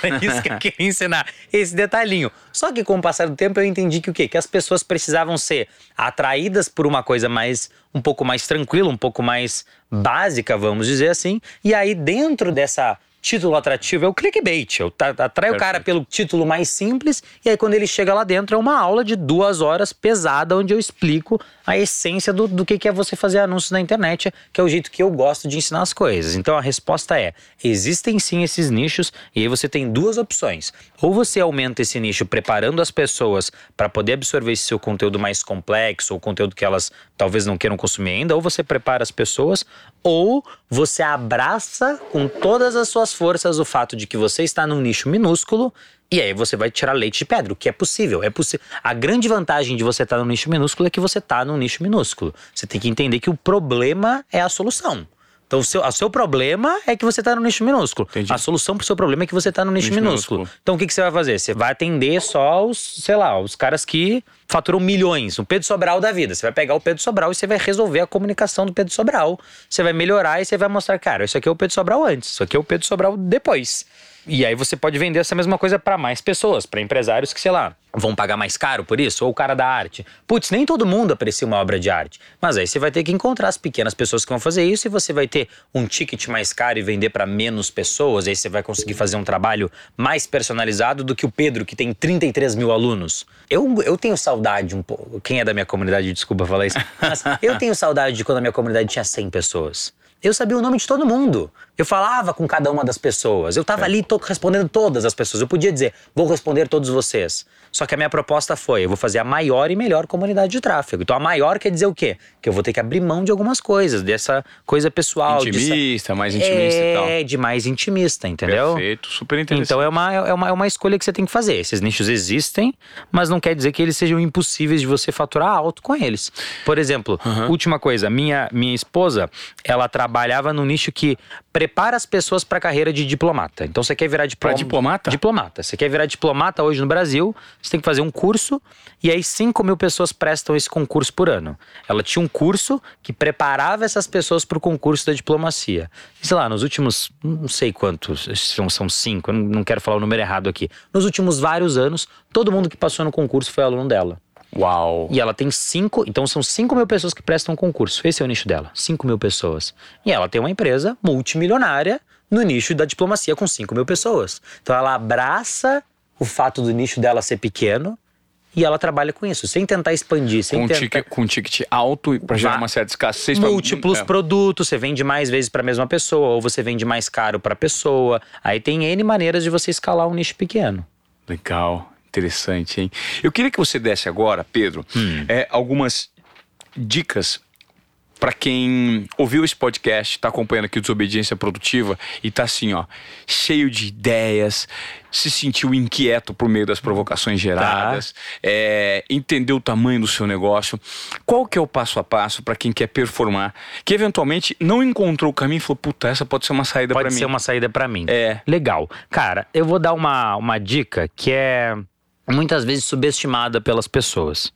Era isso que eu queria ensinar. Esse detalhinho. Só que com o passar do tempo eu entendi que o quê? Que as pessoas precisavam ser atraídas por uma coisa mais. um pouco mais tranquila, um pouco mais básica, vamos dizer assim. E aí, dentro dessa título atrativo é o clickbait. Eu atrai o cara pelo título mais simples e aí quando ele chega lá dentro é uma aula de duas horas pesada onde eu explico a essência do, do que, que é você fazer anúncios na internet, que é o jeito que eu gosto de ensinar as coisas. Então a resposta é: existem sim esses nichos e aí você tem duas opções. Ou você aumenta esse nicho preparando as pessoas para poder absorver esse seu conteúdo mais complexo ou conteúdo que elas talvez não queiram consumir ainda, ou você prepara as pessoas, ou você abraça com todas as suas forças o fato de que você está num nicho minúsculo e aí você vai tirar leite de pedra, o que é possível. É possível. A grande vantagem de você estar num nicho minúsculo é que você está num nicho minúsculo. Você tem que entender que o problema é a solução. Então, o seu, o seu problema é que você está no nicho minúsculo. Entendi. A solução para o seu problema é que você está no nicho, nicho minúsculo. minúsculo. Então, o que, que você vai fazer? Você vai atender só os, sei lá, os caras que faturam milhões. O Pedro Sobral da vida. Você vai pegar o Pedro Sobral e você vai resolver a comunicação do Pedro Sobral. Você vai melhorar e você vai mostrar, cara, isso aqui é o Pedro Sobral antes, isso aqui é o Pedro Sobral depois. E aí você pode vender essa mesma coisa para mais pessoas, para empresários que, sei lá, vão pagar mais caro por isso, ou o cara da arte. Putz, nem todo mundo aprecia uma obra de arte. Mas aí você vai ter que encontrar as pequenas pessoas que vão fazer isso e você vai ter um ticket mais caro e vender para menos pessoas. Aí você vai conseguir fazer um trabalho mais personalizado do que o Pedro, que tem 33 mil alunos. Eu, eu tenho saudade um pouco. Quem é da minha comunidade, desculpa falar isso. Mas eu tenho saudade de quando a minha comunidade tinha 100 pessoas. Eu sabia o nome de todo mundo. Eu falava com cada uma das pessoas. Eu estava é. ali respondendo todas as pessoas. Eu podia dizer, vou responder todos vocês. Só que a minha proposta foi: eu vou fazer a maior e melhor comunidade de tráfego. Então a maior quer dizer o quê? Que eu vou ter que abrir mão de algumas coisas, dessa coisa pessoal. Intimista, mais intimista é, e tal. É, de mais intimista, entendeu? Perfeito, super interessante. Então é uma, é, uma, é uma escolha que você tem que fazer. Esses nichos existem, mas não quer dizer que eles sejam impossíveis de você faturar alto com eles. Por exemplo, uhum. última coisa: minha, minha esposa, ela trabalhava no nicho que prepara as pessoas para a carreira de diplomata. Então você quer virar diplom... diplomata? Diplomata. Você quer virar diplomata hoje no Brasil, você tem que fazer um curso e aí 5 mil pessoas prestam esse concurso por ano. Ela tinha um curso que preparava essas pessoas para o concurso da diplomacia. Sei lá, nos últimos, não sei quantos, são cinco, não quero falar o número errado aqui. Nos últimos vários anos, todo mundo que passou no concurso foi aluno dela. Uau! E ela tem cinco, então são 5 mil pessoas que prestam concurso. Esse é o nicho dela, 5 mil pessoas. E ela tem uma empresa multimilionária no nicho da diplomacia com 5 mil pessoas. Então ela abraça o fato do nicho dela ser pequeno E ela trabalha com isso, sem tentar expandir, sem Com, tentar... ticket, com ticket alto para gerar uma certa escassez. pra- múltiplos é. produtos, você vende mais vezes para a mesma pessoa, ou você vende mais caro para a pessoa. Aí tem N maneiras de você escalar um nicho pequeno. Legal, interessante, hein? Eu queria que você desse agora, Pedro, Hum. é, algumas dicas para quem ouviu esse podcast, está acompanhando aqui o Desobediência Produtiva e tá assim, ó, cheio de ideias, se sentiu inquieto por meio das provocações geradas, é, entendeu o tamanho do seu negócio. Qual que é o passo a passo para quem quer performar, que eventualmente não encontrou o caminho e falou, puta, essa pode ser uma saída para Pode mim. ser uma saída para mim. É. Legal. Cara, eu vou dar uma, uma dica que é muitas vezes subestimada pelas pessoas.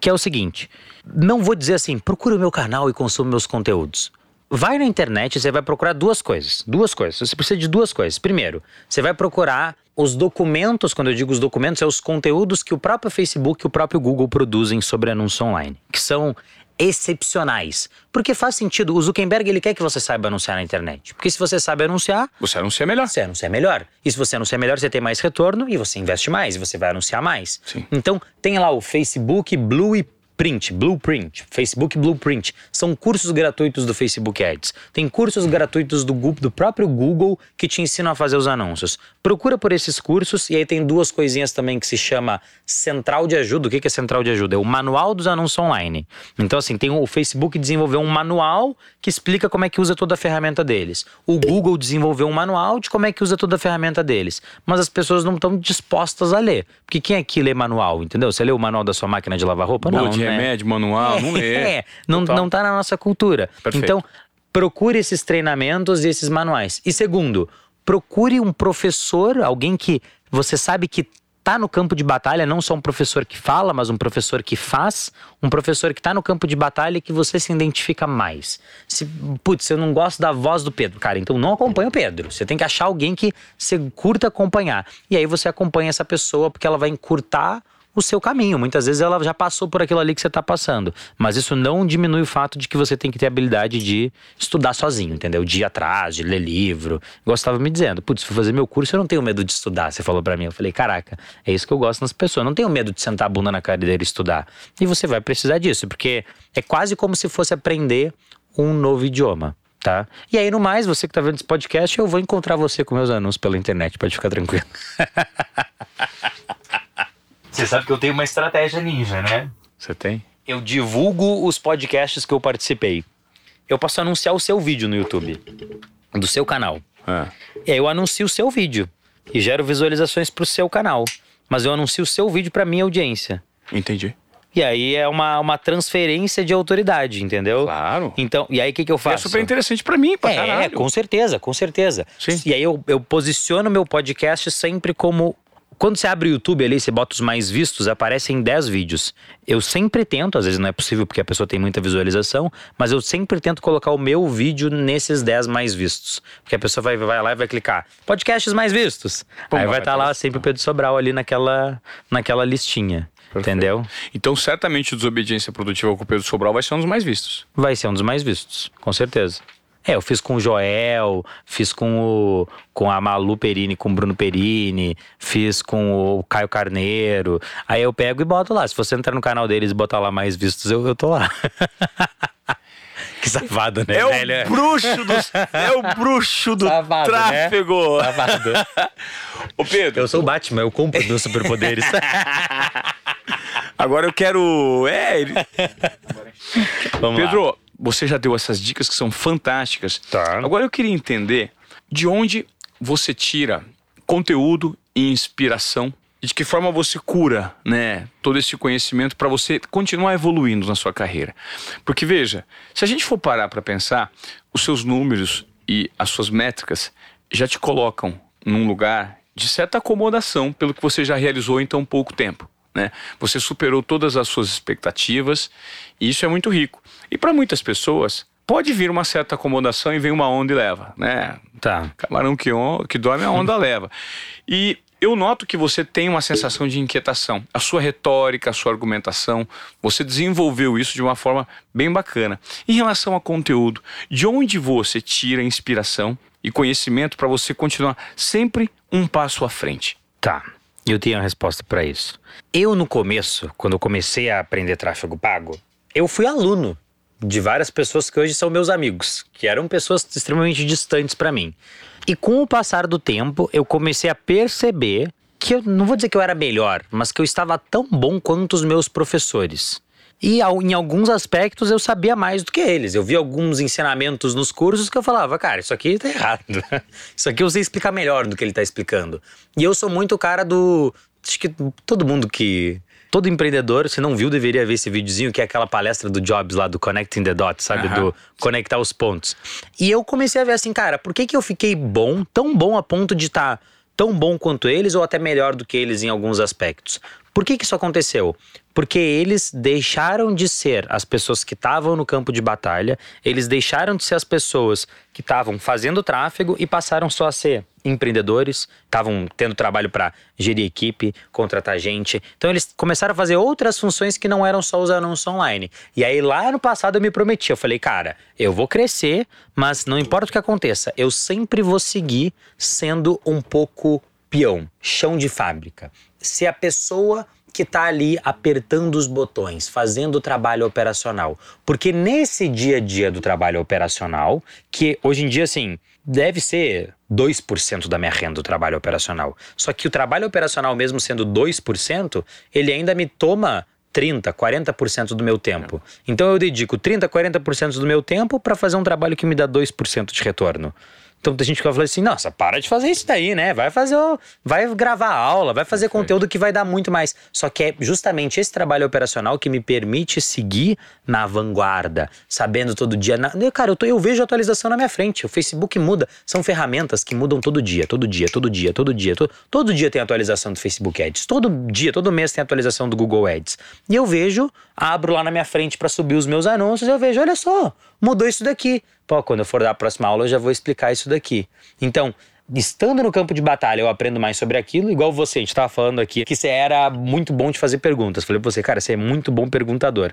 Que é o seguinte: não vou dizer assim, procure o meu canal e consuma meus conteúdos. Vai na internet e você vai procurar duas coisas. Duas coisas. Você precisa de duas coisas. Primeiro, você vai procurar os documentos, quando eu digo os documentos, é os conteúdos que o próprio Facebook e o próprio Google produzem sobre anúncio online, que são excepcionais. Porque faz sentido, o Zuckerberg ele quer que você saiba anunciar na internet. Porque se você sabe anunciar, Você anuncia melhor. você anuncia melhor. E se você anunciar melhor, você tem mais retorno e você investe mais, e você vai anunciar mais. Sim. Então, tem lá o Facebook Blue e Print, Blueprint, Facebook Blueprint. São cursos gratuitos do Facebook Ads. Tem cursos gratuitos do, do próprio Google que te ensinam a fazer os anúncios. Procura por esses cursos e aí tem duas coisinhas também que se chama Central de Ajuda. O que que é Central de Ajuda? É o Manual dos Anúncios Online. Então, assim, tem o Facebook desenvolveu um manual que explica como é que usa toda a ferramenta deles. O Google desenvolveu um manual de como é que usa toda a ferramenta deles. Mas as pessoas não estão dispostas a ler. Porque quem aqui lê manual, entendeu? Você lê o manual da sua máquina de lavar roupa? Não, de né? remédio, manual, não lê. É, não, Total. não tá na nossa cultura. Perfeito. Então, procure esses treinamentos e esses manuais. E segundo, procure um professor, alguém que você sabe que tá no campo de batalha, não só um professor que fala, mas um professor que faz, um professor que tá no campo de batalha e que você se identifica mais. Se, putz, eu não gosto da voz do Pedro, cara, então não acompanha o Pedro. Você tem que achar alguém que você curta acompanhar. E aí você acompanha essa pessoa porque ela vai encurtar o seu caminho. Muitas vezes ela já passou por aquilo ali que você está passando. Mas isso não diminui o fato de que você tem que ter habilidade de estudar sozinho, entendeu? De ir atrás, de ler livro. Estava me dizendo, putz, for fazer meu curso, eu não tenho medo de estudar. Você falou para mim. Eu falei, caraca, é isso que eu gosto nas pessoas. Não tenho medo de sentar a bunda na cadeira e estudar. E você vai precisar disso, porque é quase como se fosse aprender um novo idioma. Tá? E aí, no mais, você que tá vendo esse podcast, eu vou encontrar você com meus anúncios pela internet, pode ficar tranquilo. Você sabe que eu tenho uma estratégia ninja, né? Você tem? Eu divulgo os podcasts que eu participei. Eu posso anunciar o seu vídeo no YouTube, do seu canal. Ah. E aí eu anuncio o seu vídeo e gero visualizações pro seu canal. Mas eu anuncio o seu vídeo pra minha audiência. Entendi. E aí é uma, uma transferência de autoridade, entendeu? Claro. Então, e aí o que, que eu E é faço? super interessante pra mim, pra É, caralho. com certeza, com certeza. Sim. E aí eu, eu posiciono meu podcast sempre como. Quando você abre o YouTube ali, você bota os mais vistos, aparecem 10 vídeos. Eu sempre tento, às vezes não é possível porque a pessoa tem muita visualização, mas eu sempre tento colocar o meu vídeo nesses 10 mais vistos. Porque a pessoa vai, vai lá e vai clicar, podcasts mais vistos. Pum, aí vai estar lá aparecer. sempre o Pedro Sobral ali naquela, naquela listinha. Entendeu? Então, certamente, o Desobediência Produtiva com o Pedro Sobral vai ser um dos mais vistos. Vai ser um dos mais vistos, com certeza. É, eu fiz com o Joel, fiz com o com a Malu Perini, com o Bruno Perini, fiz com o Caio Carneiro. Aí eu pego e boto lá. Se você entrar no canal deles e botar lá mais vistos, eu, eu tô lá. que safado, né, É velho? o bruxo do, é o bruxo do Safado, né? tráfego. Safado. Ô, Pedro, Eu sou o Batman, eu compro meus superpoderes. agora eu quero... É, ele- Vamos lá. Você já deu essas dicas que são fantásticas. Tá. Agora eu queria entender de onde você tira conteúdo e inspiração e de que forma você cura, né, todo esse conhecimento para você continuar evoluindo na sua carreira. Porque veja, se a gente for parar para pensar, os seus números e as suas métricas já te colocam num lugar de certa acomodação pelo que você já realizou em tão pouco tempo. Né? Você superou todas as suas expectativas e isso é muito rico. E para muitas pessoas pode vir uma certa acomodação e vem uma onda e leva, né? Tá. Camarão que, on, que dorme a onda leva. E eu noto que você tem uma sensação de inquietação. A sua retórica, a sua argumentação, você desenvolveu isso de uma forma bem bacana. Em relação a conteúdo, de onde você tira inspiração e conhecimento para você continuar sempre um passo à frente? Tá. Eu tenho a resposta para isso. Eu, no começo, quando comecei a aprender tráfego pago, eu fui aluno de várias pessoas que hoje são meus amigos, que eram pessoas extremamente distantes para mim. E com o passar do tempo, eu comecei a perceber que eu não vou dizer que eu era melhor, mas que eu estava tão bom quanto os meus professores. E em alguns aspectos eu sabia mais do que eles. Eu vi alguns ensinamentos nos cursos que eu falava, cara, isso aqui tá errado. Isso aqui eu sei explicar melhor do que ele tá explicando. E eu sou muito o cara do. Acho que todo mundo que todo empreendedor, se não viu, deveria ver esse videozinho, que é aquela palestra do Jobs lá, do Connecting the Dots, sabe? Uhum. Do conectar os pontos. E eu comecei a ver assim, cara, por que, que eu fiquei bom, tão bom a ponto de estar tá tão bom quanto eles ou até melhor do que eles em alguns aspectos? Por que, que isso aconteceu? Porque eles deixaram de ser as pessoas que estavam no campo de batalha, eles deixaram de ser as pessoas que estavam fazendo tráfego e passaram só a ser empreendedores, estavam tendo trabalho para gerir equipe, contratar gente. Então eles começaram a fazer outras funções que não eram só os anúncios online. E aí lá no passado eu me prometi, eu falei, cara, eu vou crescer, mas não importa o que aconteça, eu sempre vou seguir sendo um pouco peão, chão de fábrica ser a pessoa que está ali apertando os botões, fazendo o trabalho operacional. Porque nesse dia a dia do trabalho operacional, que hoje em dia, assim, deve ser 2% da minha renda do trabalho operacional. Só que o trabalho operacional, mesmo sendo 2%, ele ainda me toma 30, 40% do meu tempo. Então eu dedico 30, 40% do meu tempo para fazer um trabalho que me dá 2% de retorno. Então a gente fica falando assim, nossa, para de fazer isso daí, né? Vai fazer, vai gravar aula, vai fazer conteúdo que vai dar muito mais. Só que é justamente esse trabalho operacional que me permite seguir na vanguarda, sabendo todo dia. Na... Cara, eu, tô, eu vejo atualização na minha frente. O Facebook muda. São ferramentas que mudam todo dia, todo dia, todo dia, todo dia. Todo, todo dia tem atualização do Facebook Ads. Todo dia, todo mês tem atualização do Google Ads. E eu vejo, abro lá na minha frente para subir os meus anúncios, eu vejo, olha só, mudou isso daqui. Pô, quando eu for dar a próxima aula, eu já vou explicar isso daqui. Então, estando no campo de batalha, eu aprendo mais sobre aquilo, igual você, a gente estava falando aqui, que você era muito bom de fazer perguntas. Falei pra você, cara, você é muito bom perguntador.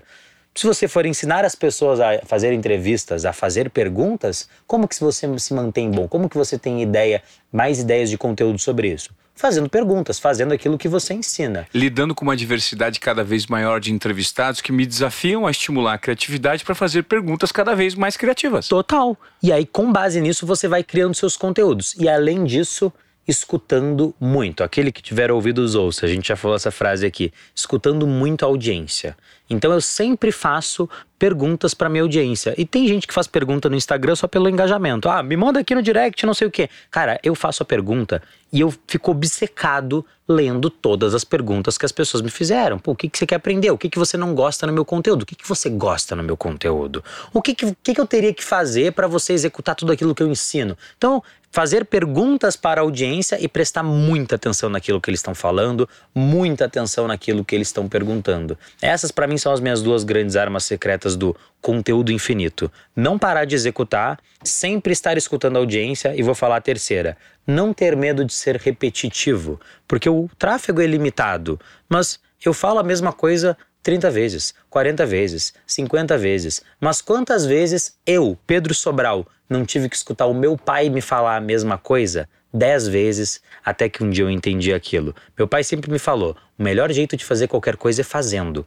Se você for ensinar as pessoas a fazer entrevistas, a fazer perguntas, como que você se mantém bom? Como que você tem ideia, mais ideias de conteúdo sobre isso? fazendo perguntas, fazendo aquilo que você ensina. Lidando com uma diversidade cada vez maior de entrevistados que me desafiam a estimular a criatividade para fazer perguntas cada vez mais criativas. Total. E aí, com base nisso, você vai criando seus conteúdos. E além disso, escutando muito. Aquele que tiver ouvidos ouça. A gente já falou essa frase aqui. Escutando muito a audiência. Então eu sempre faço perguntas para minha audiência. E tem gente que faz pergunta no Instagram só pelo engajamento. Ah, me manda aqui no direct, não sei o quê. Cara, eu faço a pergunta e eu fico obcecado lendo todas as perguntas que as pessoas me fizeram. Pô, o que, que você quer aprender? O que, que você não gosta no meu conteúdo? O que, que você gosta no meu conteúdo? O que, que, que, que eu teria que fazer para você executar tudo aquilo que eu ensino? Então, fazer perguntas para a audiência e prestar muita atenção naquilo que eles estão falando, muita atenção naquilo que eles estão perguntando. Essas, para mim, são as minhas duas grandes armas secretas do conteúdo infinito. Não parar de executar, sempre estar escutando a audiência e vou falar a terceira. Não ter medo de ser repetitivo, porque o tráfego é limitado, mas eu falo a mesma coisa 30 vezes, 40 vezes, 50 vezes. Mas quantas vezes eu, Pedro Sobral, não tive que escutar o meu pai me falar a mesma coisa? Dez vezes, até que um dia eu entendi aquilo. Meu pai sempre me falou: o melhor jeito de fazer qualquer coisa é fazendo.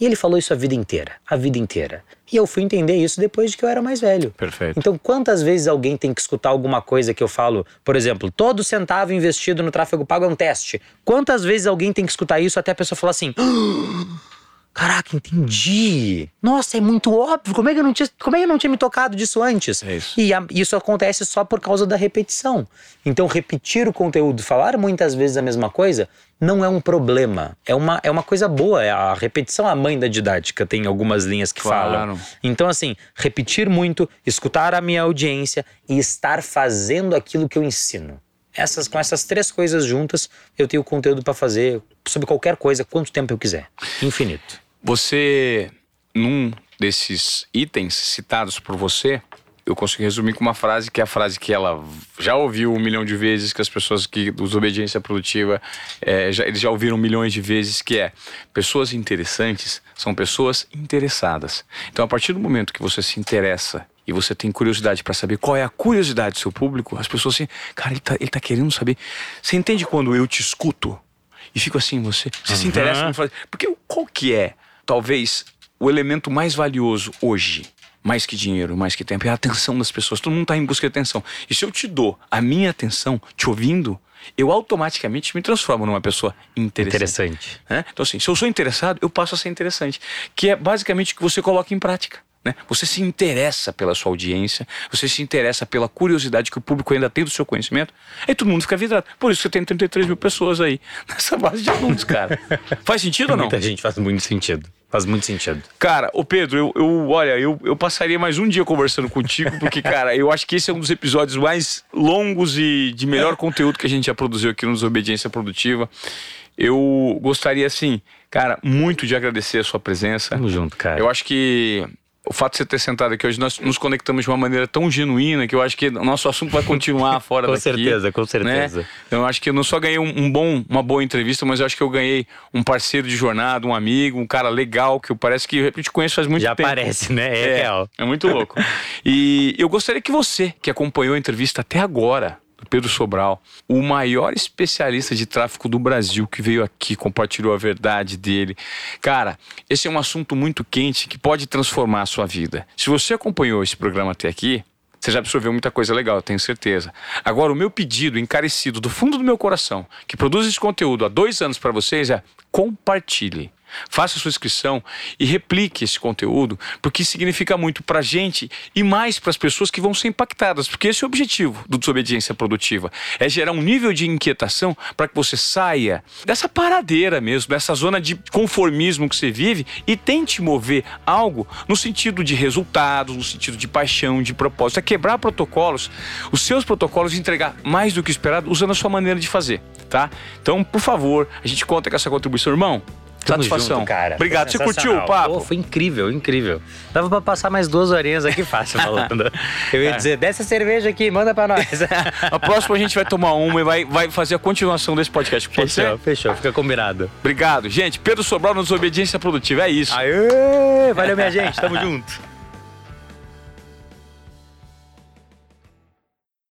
E ele falou isso a vida inteira, a vida inteira. E eu fui entender isso depois de que eu era mais velho. Perfeito. Então, quantas vezes alguém tem que escutar alguma coisa que eu falo, por exemplo, todo centavo investido no tráfego pago é um teste. Quantas vezes alguém tem que escutar isso até a pessoa falar assim: ah! Caraca, entendi. Nossa, é muito óbvio. Como é que eu não tinha, como é que eu não tinha me tocado disso antes? É isso. E a, isso acontece só por causa da repetição. Então, repetir o conteúdo, falar muitas vezes a mesma coisa, não é um problema. É uma, é uma coisa boa. É a repetição é a mãe da didática, tem algumas linhas que claro. falam. Então, assim, repetir muito, escutar a minha audiência e estar fazendo aquilo que eu ensino. Essas, com essas três coisas juntas, eu tenho conteúdo para fazer sobre qualquer coisa, quanto tempo eu quiser. Infinito. Você, num desses itens citados por você, eu consigo resumir com uma frase que é a frase que ela já ouviu um milhão de vezes, que as pessoas que dos obediência produtiva é, já, eles já ouviram milhões de vezes, que é pessoas interessantes são pessoas interessadas. Então, a partir do momento que você se interessa e você tem curiosidade para saber qual é a curiosidade do seu público, as pessoas assim, cara, ele tá, ele tá querendo saber. Você entende quando eu te escuto? e fico assim, você, você uhum. se interessa. Porque qual que é, talvez, o elemento mais valioso hoje? Mais que dinheiro, mais que tempo, é a atenção das pessoas. Todo mundo está em busca de atenção. E se eu te dou a minha atenção, te ouvindo, eu automaticamente me transformo numa pessoa interessante. Interessante. Né? Então, assim, se eu sou interessado, eu passo a ser interessante. Que é basicamente o que você coloca em prática. Né? Você se interessa pela sua audiência, você se interessa pela curiosidade que o público ainda tem do seu conhecimento, aí todo mundo fica vidrado. Por isso você tem 33 mil pessoas aí nessa base de alunos, cara. faz sentido ou não? Muita gente faz muito sentido. Faz muito sentido. Cara, o Pedro, eu, eu olha, eu, eu passaria mais um dia conversando contigo, porque, cara, eu acho que esse é um dos episódios mais longos e de melhor conteúdo que a gente já produziu aqui no Desobediência Produtiva. Eu gostaria, assim, cara, muito de agradecer a sua presença. Tamo junto, cara. Eu acho que o fato de você ter sentado aqui hoje, nós nos conectamos de uma maneira tão genuína que eu acho que o nosso assunto vai continuar fora com daqui. Com certeza, com né? certeza. Né? Então, eu acho que eu não só ganhei um, um, bom, uma boa entrevista, mas eu acho que eu ganhei um parceiro de jornada, um amigo, um cara legal, que eu parece que eu te conheço faz muito Já tempo. Já parece, né? É, é real. É muito louco. e eu gostaria que você, que acompanhou a entrevista até agora, Pedro Sobral, o maior especialista de tráfico do Brasil que veio aqui, compartilhou a verdade dele. Cara, esse é um assunto muito quente que pode transformar a sua vida. Se você acompanhou esse programa até aqui, você já absorveu muita coisa legal, tenho certeza. Agora, o meu pedido encarecido do fundo do meu coração, que produz esse conteúdo há dois anos para vocês, é compartilhe. Faça sua inscrição e replique esse conteúdo, porque significa muito para a gente e mais para as pessoas que vão ser impactadas, porque esse é o objetivo do Desobediência Produtiva: é gerar um nível de inquietação para que você saia dessa paradeira mesmo, dessa zona de conformismo que você vive e tente mover algo no sentido de resultados, no sentido de paixão, de propósito. É quebrar protocolos, os seus protocolos e entregar mais do que esperado usando a sua maneira de fazer, tá? Então, por favor, a gente conta com essa contribuição, irmão. Tamo Satisfação. Junto, cara. Obrigado. Você curtiu o papo? Pô, foi incrível, incrível. Dava pra passar mais duas horinhas aqui fácil falando. Eu ia é. dizer, desce a cerveja aqui, manda pra nós. a próxima a gente vai tomar uma e vai, vai fazer a continuação desse podcast. Pode fechou, ser? fechou. Fica combinado. Obrigado. Gente, Pedro Sobral nos Obediência Produtiva. É isso. Aê! Valeu, minha gente. Tamo junto.